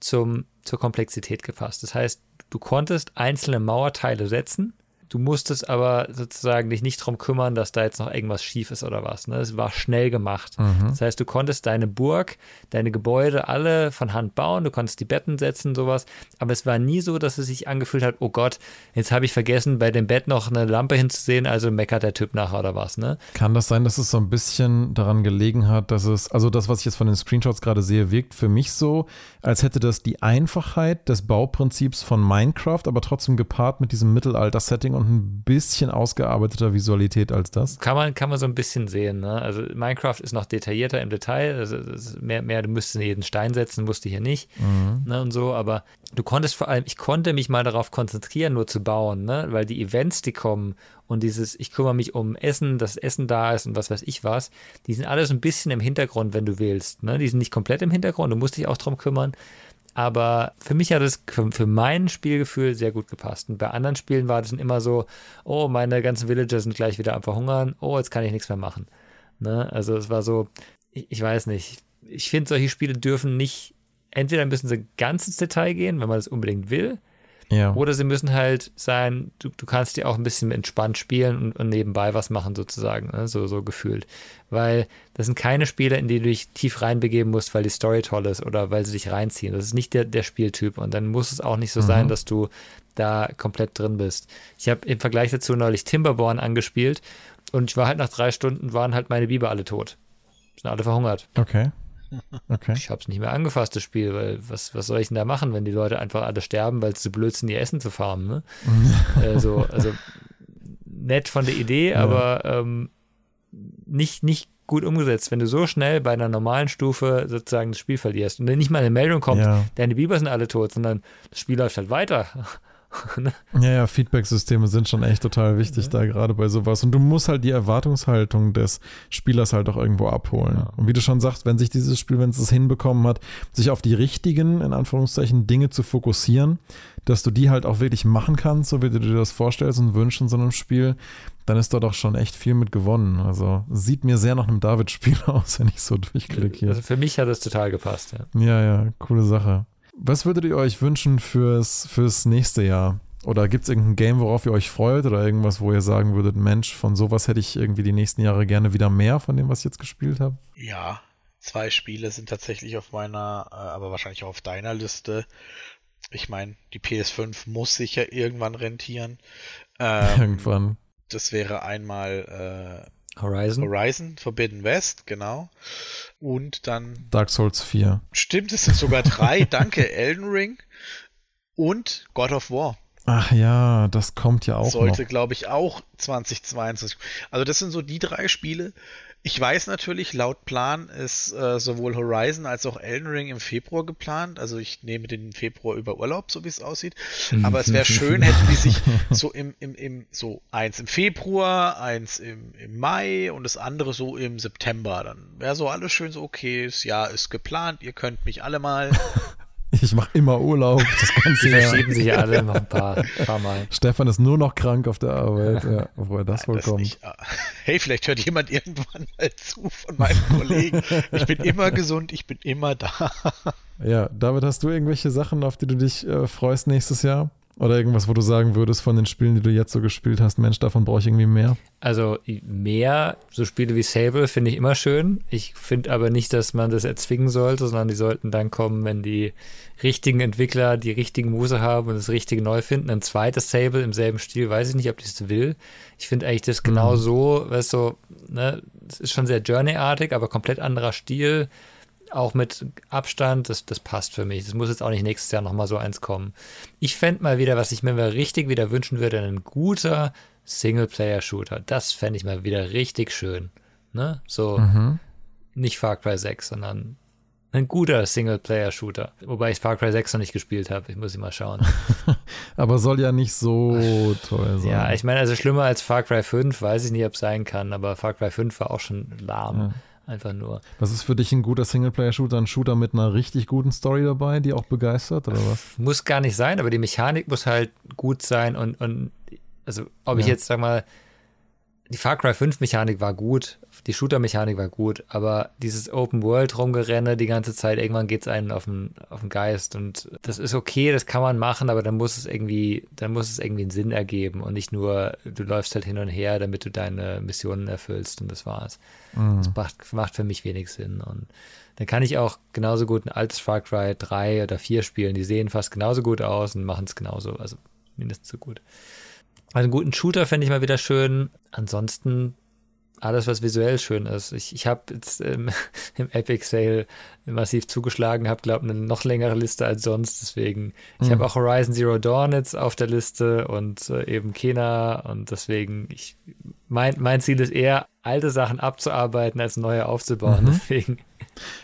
zum, zur Komplexität gefasst. Das heißt, du konntest einzelne Mauerteile setzen Du musstest aber sozusagen dich nicht darum kümmern, dass da jetzt noch irgendwas schief ist oder was. Ne? Es war schnell gemacht. Mhm. Das heißt, du konntest deine Burg, deine Gebäude alle von Hand bauen, du konntest die Betten setzen, sowas. Aber es war nie so, dass es sich angefühlt hat, oh Gott, jetzt habe ich vergessen, bei dem Bett noch eine Lampe hinzusehen, also meckert der Typ nachher oder was. Ne? Kann das sein, dass es so ein bisschen daran gelegen hat, dass es, also das, was ich jetzt von den Screenshots gerade sehe, wirkt für mich so, als hätte das die Einfachheit des Bauprinzips von Minecraft, aber trotzdem gepaart mit diesem Mittelalter-Setting und und ein bisschen ausgearbeiteter Visualität als das. Kann man, kann man so ein bisschen sehen. Ne? Also Minecraft ist noch detaillierter im Detail. Also mehr, mehr, du müsstest jeden Stein setzen, musste hier nicht. Mhm. Ne, und so, aber du konntest vor allem, ich konnte mich mal darauf konzentrieren, nur zu bauen, ne? weil die Events, die kommen und dieses, ich kümmere mich um Essen, dass Essen da ist und was weiß ich was, die sind alles ein bisschen im Hintergrund, wenn du willst. Ne? Die sind nicht komplett im Hintergrund, du musst dich auch drum kümmern. Aber für mich hat es für mein Spielgefühl sehr gut gepasst. Und bei anderen Spielen war das dann immer so, oh, meine ganzen Villager sind gleich wieder am Verhungern, oh, jetzt kann ich nichts mehr machen. Ne? Also es war so, ich, ich weiß nicht. Ich finde, solche Spiele dürfen nicht, entweder müssen sie ganz ins Detail gehen, wenn man das unbedingt will, ja. Oder sie müssen halt sein, du, du kannst die auch ein bisschen entspannt spielen und, und nebenbei was machen, sozusagen, ne? so, so gefühlt. Weil das sind keine Spiele, in die du dich tief reinbegeben musst, weil die Story toll ist oder weil sie dich reinziehen. Das ist nicht der, der Spieltyp. Und dann muss es auch nicht so mhm. sein, dass du da komplett drin bist. Ich habe im Vergleich dazu neulich Timberborn angespielt und ich war halt nach drei Stunden, waren halt meine Biber alle tot. Sind alle verhungert. Okay. Okay. Ich habe es nicht mehr angefasst, das Spiel, weil was, was soll ich denn da machen, wenn die Leute einfach alle sterben, weil es zu blöd sind, ihr Essen zu farmen. Ne? also, also nett von der Idee, ja. aber ähm, nicht, nicht gut umgesetzt, wenn du so schnell bei einer normalen Stufe sozusagen das Spiel verlierst und dann nicht mal eine Meldung kommt, ja. deine Biber sind alle tot, sondern das Spiel läuft halt weiter. Ne? ja, ja, Feedback-Systeme sind schon echt total wichtig ja. da gerade bei sowas. Und du musst halt die Erwartungshaltung des Spielers halt auch irgendwo abholen. Ja. Und wie du schon sagst, wenn sich dieses Spiel, wenn es es hinbekommen hat, sich auf die richtigen, in Anführungszeichen, Dinge zu fokussieren, dass du die halt auch wirklich machen kannst, so wie du dir das vorstellst und wünschst in so einem Spiel, dann ist da doch schon echt viel mit gewonnen. Also sieht mir sehr nach einem David-Spiel aus, wenn ich so durchklicke hier. Also für mich hat es total gepasst, ja. Ja, ja, coole Sache. Was würdet ihr euch wünschen fürs, fürs nächste Jahr? Oder gibt es irgendein Game, worauf ihr euch freut? Oder irgendwas, wo ihr sagen würdet, Mensch, von sowas hätte ich irgendwie die nächsten Jahre gerne wieder mehr von dem, was ich jetzt gespielt habe? Ja, zwei Spiele sind tatsächlich auf meiner, äh, aber wahrscheinlich auch auf deiner Liste. Ich meine, die PS5 muss sich ja irgendwann rentieren. Ähm, irgendwann. Das wäre einmal äh, Horizon. Horizon, Forbidden West, genau. Und dann. Dark Souls 4. Stimmt, es sind sogar drei. Danke, Elden Ring und God of War. Ach ja, das kommt ja auch. Sollte, glaube ich, auch 2022. Also, das sind so die drei Spiele, ich weiß natürlich, laut Plan ist äh, sowohl Horizon als auch Elden Ring im Februar geplant. Also ich nehme den Februar über Urlaub, so wie es aussieht. Aber es wäre schön, hätten die sich so im, im, im, so eins im Februar, eins im, im Mai und das andere so im September. Dann wäre so alles schön so, okay, das Jahr ist geplant, ihr könnt mich alle mal. Ich mache immer Urlaub. Das ganze Jahr. verschieben sich alle noch ein paar, paar, Mal. Stefan ist nur noch krank auf der Arbeit, ja, woher das wohl kommt. Nicht, ah. hey, vielleicht hört jemand irgendwann mal zu von meinen Kollegen. Ich bin immer gesund, ich bin immer da. Ja, David, hast du irgendwelche Sachen, auf die du dich äh, freust nächstes Jahr? Oder irgendwas, wo du sagen würdest von den Spielen, die du jetzt so gespielt hast, Mensch, davon brauche ich irgendwie mehr? Also mehr, so Spiele wie Sable finde ich immer schön. Ich finde aber nicht, dass man das erzwingen sollte, sondern die sollten dann kommen, wenn die richtigen Entwickler die richtigen Muse haben und das Richtige neu finden. Ein zweites Sable im selben Stil, weiß ich nicht, ob ich das will. Ich finde eigentlich das genau mhm. so, weißt du, ne, es ist schon sehr Journey-artig, aber komplett anderer Stil auch mit Abstand, das, das passt für mich. Das muss jetzt auch nicht nächstes Jahr nochmal so eins kommen. Ich fände mal wieder, was ich mir mal richtig wieder wünschen würde, ein guter Singleplayer-Shooter. Das fände ich mal wieder richtig schön. Ne? So, mhm. nicht Far Cry 6, sondern ein guter Singleplayer-Shooter. Wobei ich Far Cry 6 noch nicht gespielt habe. Ich muss ihn mal schauen. Aber soll ja nicht so toll sein. Ja, ich meine, also schlimmer als Far Cry 5 weiß ich nicht, ob es sein kann, aber Far Cry 5 war auch schon lahm. Ja. Einfach nur. Was ist für dich ein guter Singleplayer-Shooter? Ein Shooter mit einer richtig guten Story dabei, die auch begeistert, oder was? Muss gar nicht sein, aber die Mechanik muss halt gut sein und, und also ob ja. ich jetzt, sag mal, die Far Cry 5 Mechanik war gut, die Shooter Mechanik war gut, aber dieses Open World rumgerenne die ganze Zeit, irgendwann geht es einen auf den, auf den Geist und das ist okay, das kann man machen, aber dann muss es irgendwie, dann muss es irgendwie einen Sinn ergeben und nicht nur, du läufst halt hin und her, damit du deine Missionen erfüllst und das war's. Mhm. Das macht, macht für mich wenig Sinn und dann kann ich auch genauso gut ein altes Far Cry 3 oder 4 spielen, die sehen fast genauso gut aus und machen es genauso, also mindestens so gut. Also einen guten Shooter fände ich mal wieder schön. Ansonsten alles, was visuell schön ist. Ich, ich habe jetzt ähm, im Epic Sale massiv zugeschlagen, habe, glaube ich, eine noch längere Liste als sonst. Deswegen, ich mhm. habe auch Horizon Zero Dawn jetzt auf der Liste und äh, eben Kena. Und deswegen, ich, mein, mein Ziel ist eher, alte Sachen abzuarbeiten, als neue aufzubauen. Mhm. Deswegen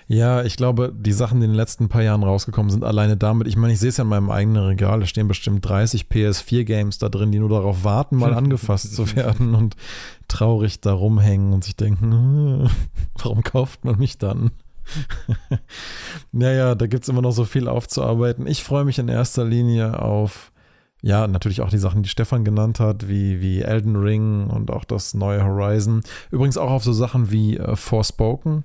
ja, ich glaube, die Sachen, die in den letzten paar Jahren rausgekommen sind, alleine damit, ich meine, ich sehe es ja in meinem eigenen Regal, da stehen bestimmt 30 PS4-Games da drin, die nur darauf warten, mal angefasst zu werden und traurig da rumhängen und sich denken, warum kauft man mich dann? naja, da gibt es immer noch so viel aufzuarbeiten. Ich freue mich in erster Linie auf, ja, natürlich auch die Sachen, die Stefan genannt hat, wie, wie Elden Ring und auch das neue Horizon. Übrigens auch auf so Sachen wie äh, Forspoken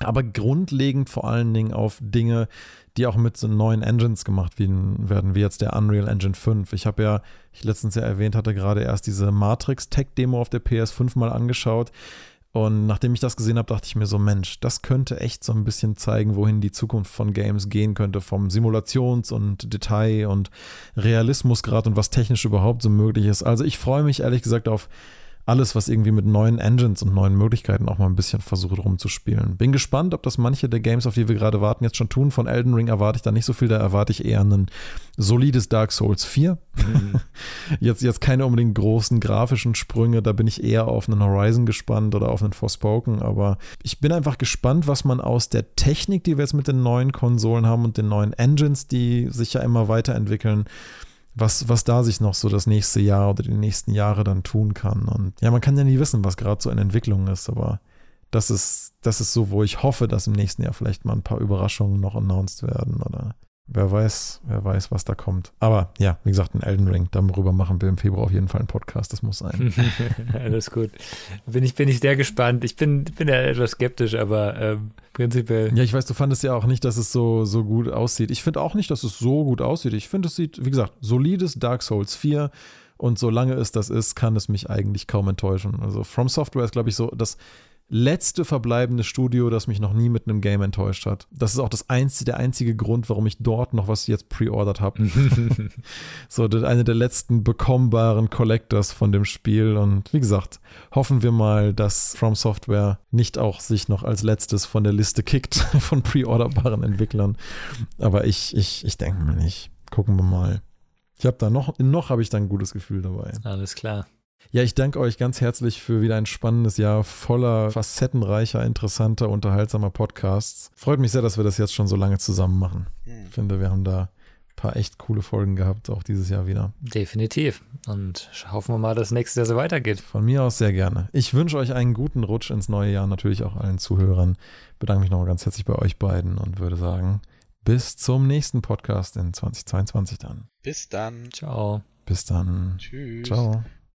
aber grundlegend vor allen Dingen auf Dinge, die auch mit so neuen Engines gemacht werden, wie jetzt der Unreal Engine 5. Ich habe ja, ich letztens ja erwähnt hatte, gerade erst diese Matrix Tech Demo auf der PS5 mal angeschaut. Und nachdem ich das gesehen habe, dachte ich mir so, Mensch, das könnte echt so ein bisschen zeigen, wohin die Zukunft von Games gehen könnte, vom Simulations- und Detail- und Realismusgrad und was technisch überhaupt so möglich ist. Also ich freue mich ehrlich gesagt auf alles, was irgendwie mit neuen Engines und neuen Möglichkeiten auch mal ein bisschen versucht rumzuspielen. Bin gespannt, ob das manche der Games, auf die wir gerade warten, jetzt schon tun. Von Elden Ring erwarte ich da nicht so viel, da erwarte ich eher ein solides Dark Souls 4. Mhm. jetzt, jetzt keine unbedingt großen grafischen Sprünge, da bin ich eher auf einen Horizon gespannt oder auf einen Forspoken, aber ich bin einfach gespannt, was man aus der Technik, die wir jetzt mit den neuen Konsolen haben und den neuen Engines, die sich ja immer weiterentwickeln, was, was da sich noch so das nächste Jahr oder die nächsten Jahre dann tun kann. Und ja, man kann ja nie wissen, was gerade so in Entwicklung ist, aber das ist, das ist so, wo ich hoffe, dass im nächsten Jahr vielleicht mal ein paar Überraschungen noch announced werden oder wer weiß, wer weiß, was da kommt. Aber ja, wie gesagt, ein Elden Ring, darüber machen wir im Februar auf jeden Fall einen Podcast, das muss sein. Alles gut. Bin ich, bin ich sehr gespannt. Ich bin, bin ja etwas skeptisch, aber ähm, prinzipiell. Ja, ich weiß, du fandest ja auch nicht, dass es so, so gut aussieht. Ich finde auch nicht, dass es so gut aussieht. Ich finde, es sieht, wie gesagt, solides Dark Souls 4. Und solange es das ist, kann es mich eigentlich kaum enttäuschen. Also From Software ist, glaube ich, so das letzte verbleibende Studio, das mich noch nie mit einem Game enttäuscht hat. Das ist auch das einzige, der einzige Grund, warum ich dort noch was jetzt pre-ordert habe. so, eine der letzten bekommbaren Collectors von dem Spiel. Und wie gesagt, hoffen wir mal, dass From Software nicht auch sich noch als letztes von der Liste kickt von pre-orderbaren Entwicklern. Aber ich, ich, ich denke mal nicht. Gucken wir mal. Ich habe da noch, noch habe ich da ein gutes Gefühl dabei. Alles klar. Ja, ich danke euch ganz herzlich für wieder ein spannendes Jahr voller facettenreicher, interessanter, unterhaltsamer Podcasts. Freut mich sehr, dass wir das jetzt schon so lange zusammen machen. Hm. Ich finde, wir haben da ein paar echt coole Folgen gehabt, auch dieses Jahr wieder. Definitiv. Und hoffen wir mal, dass nächstes Jahr so weitergeht. Von mir aus sehr gerne. Ich wünsche euch einen guten Rutsch ins neue Jahr, natürlich auch allen Zuhörern. Bedanke mich nochmal ganz herzlich bei euch beiden und würde sagen, bis zum nächsten Podcast in 2022 dann. Bis dann. Ciao. Bis dann. Tschüss. Ciao.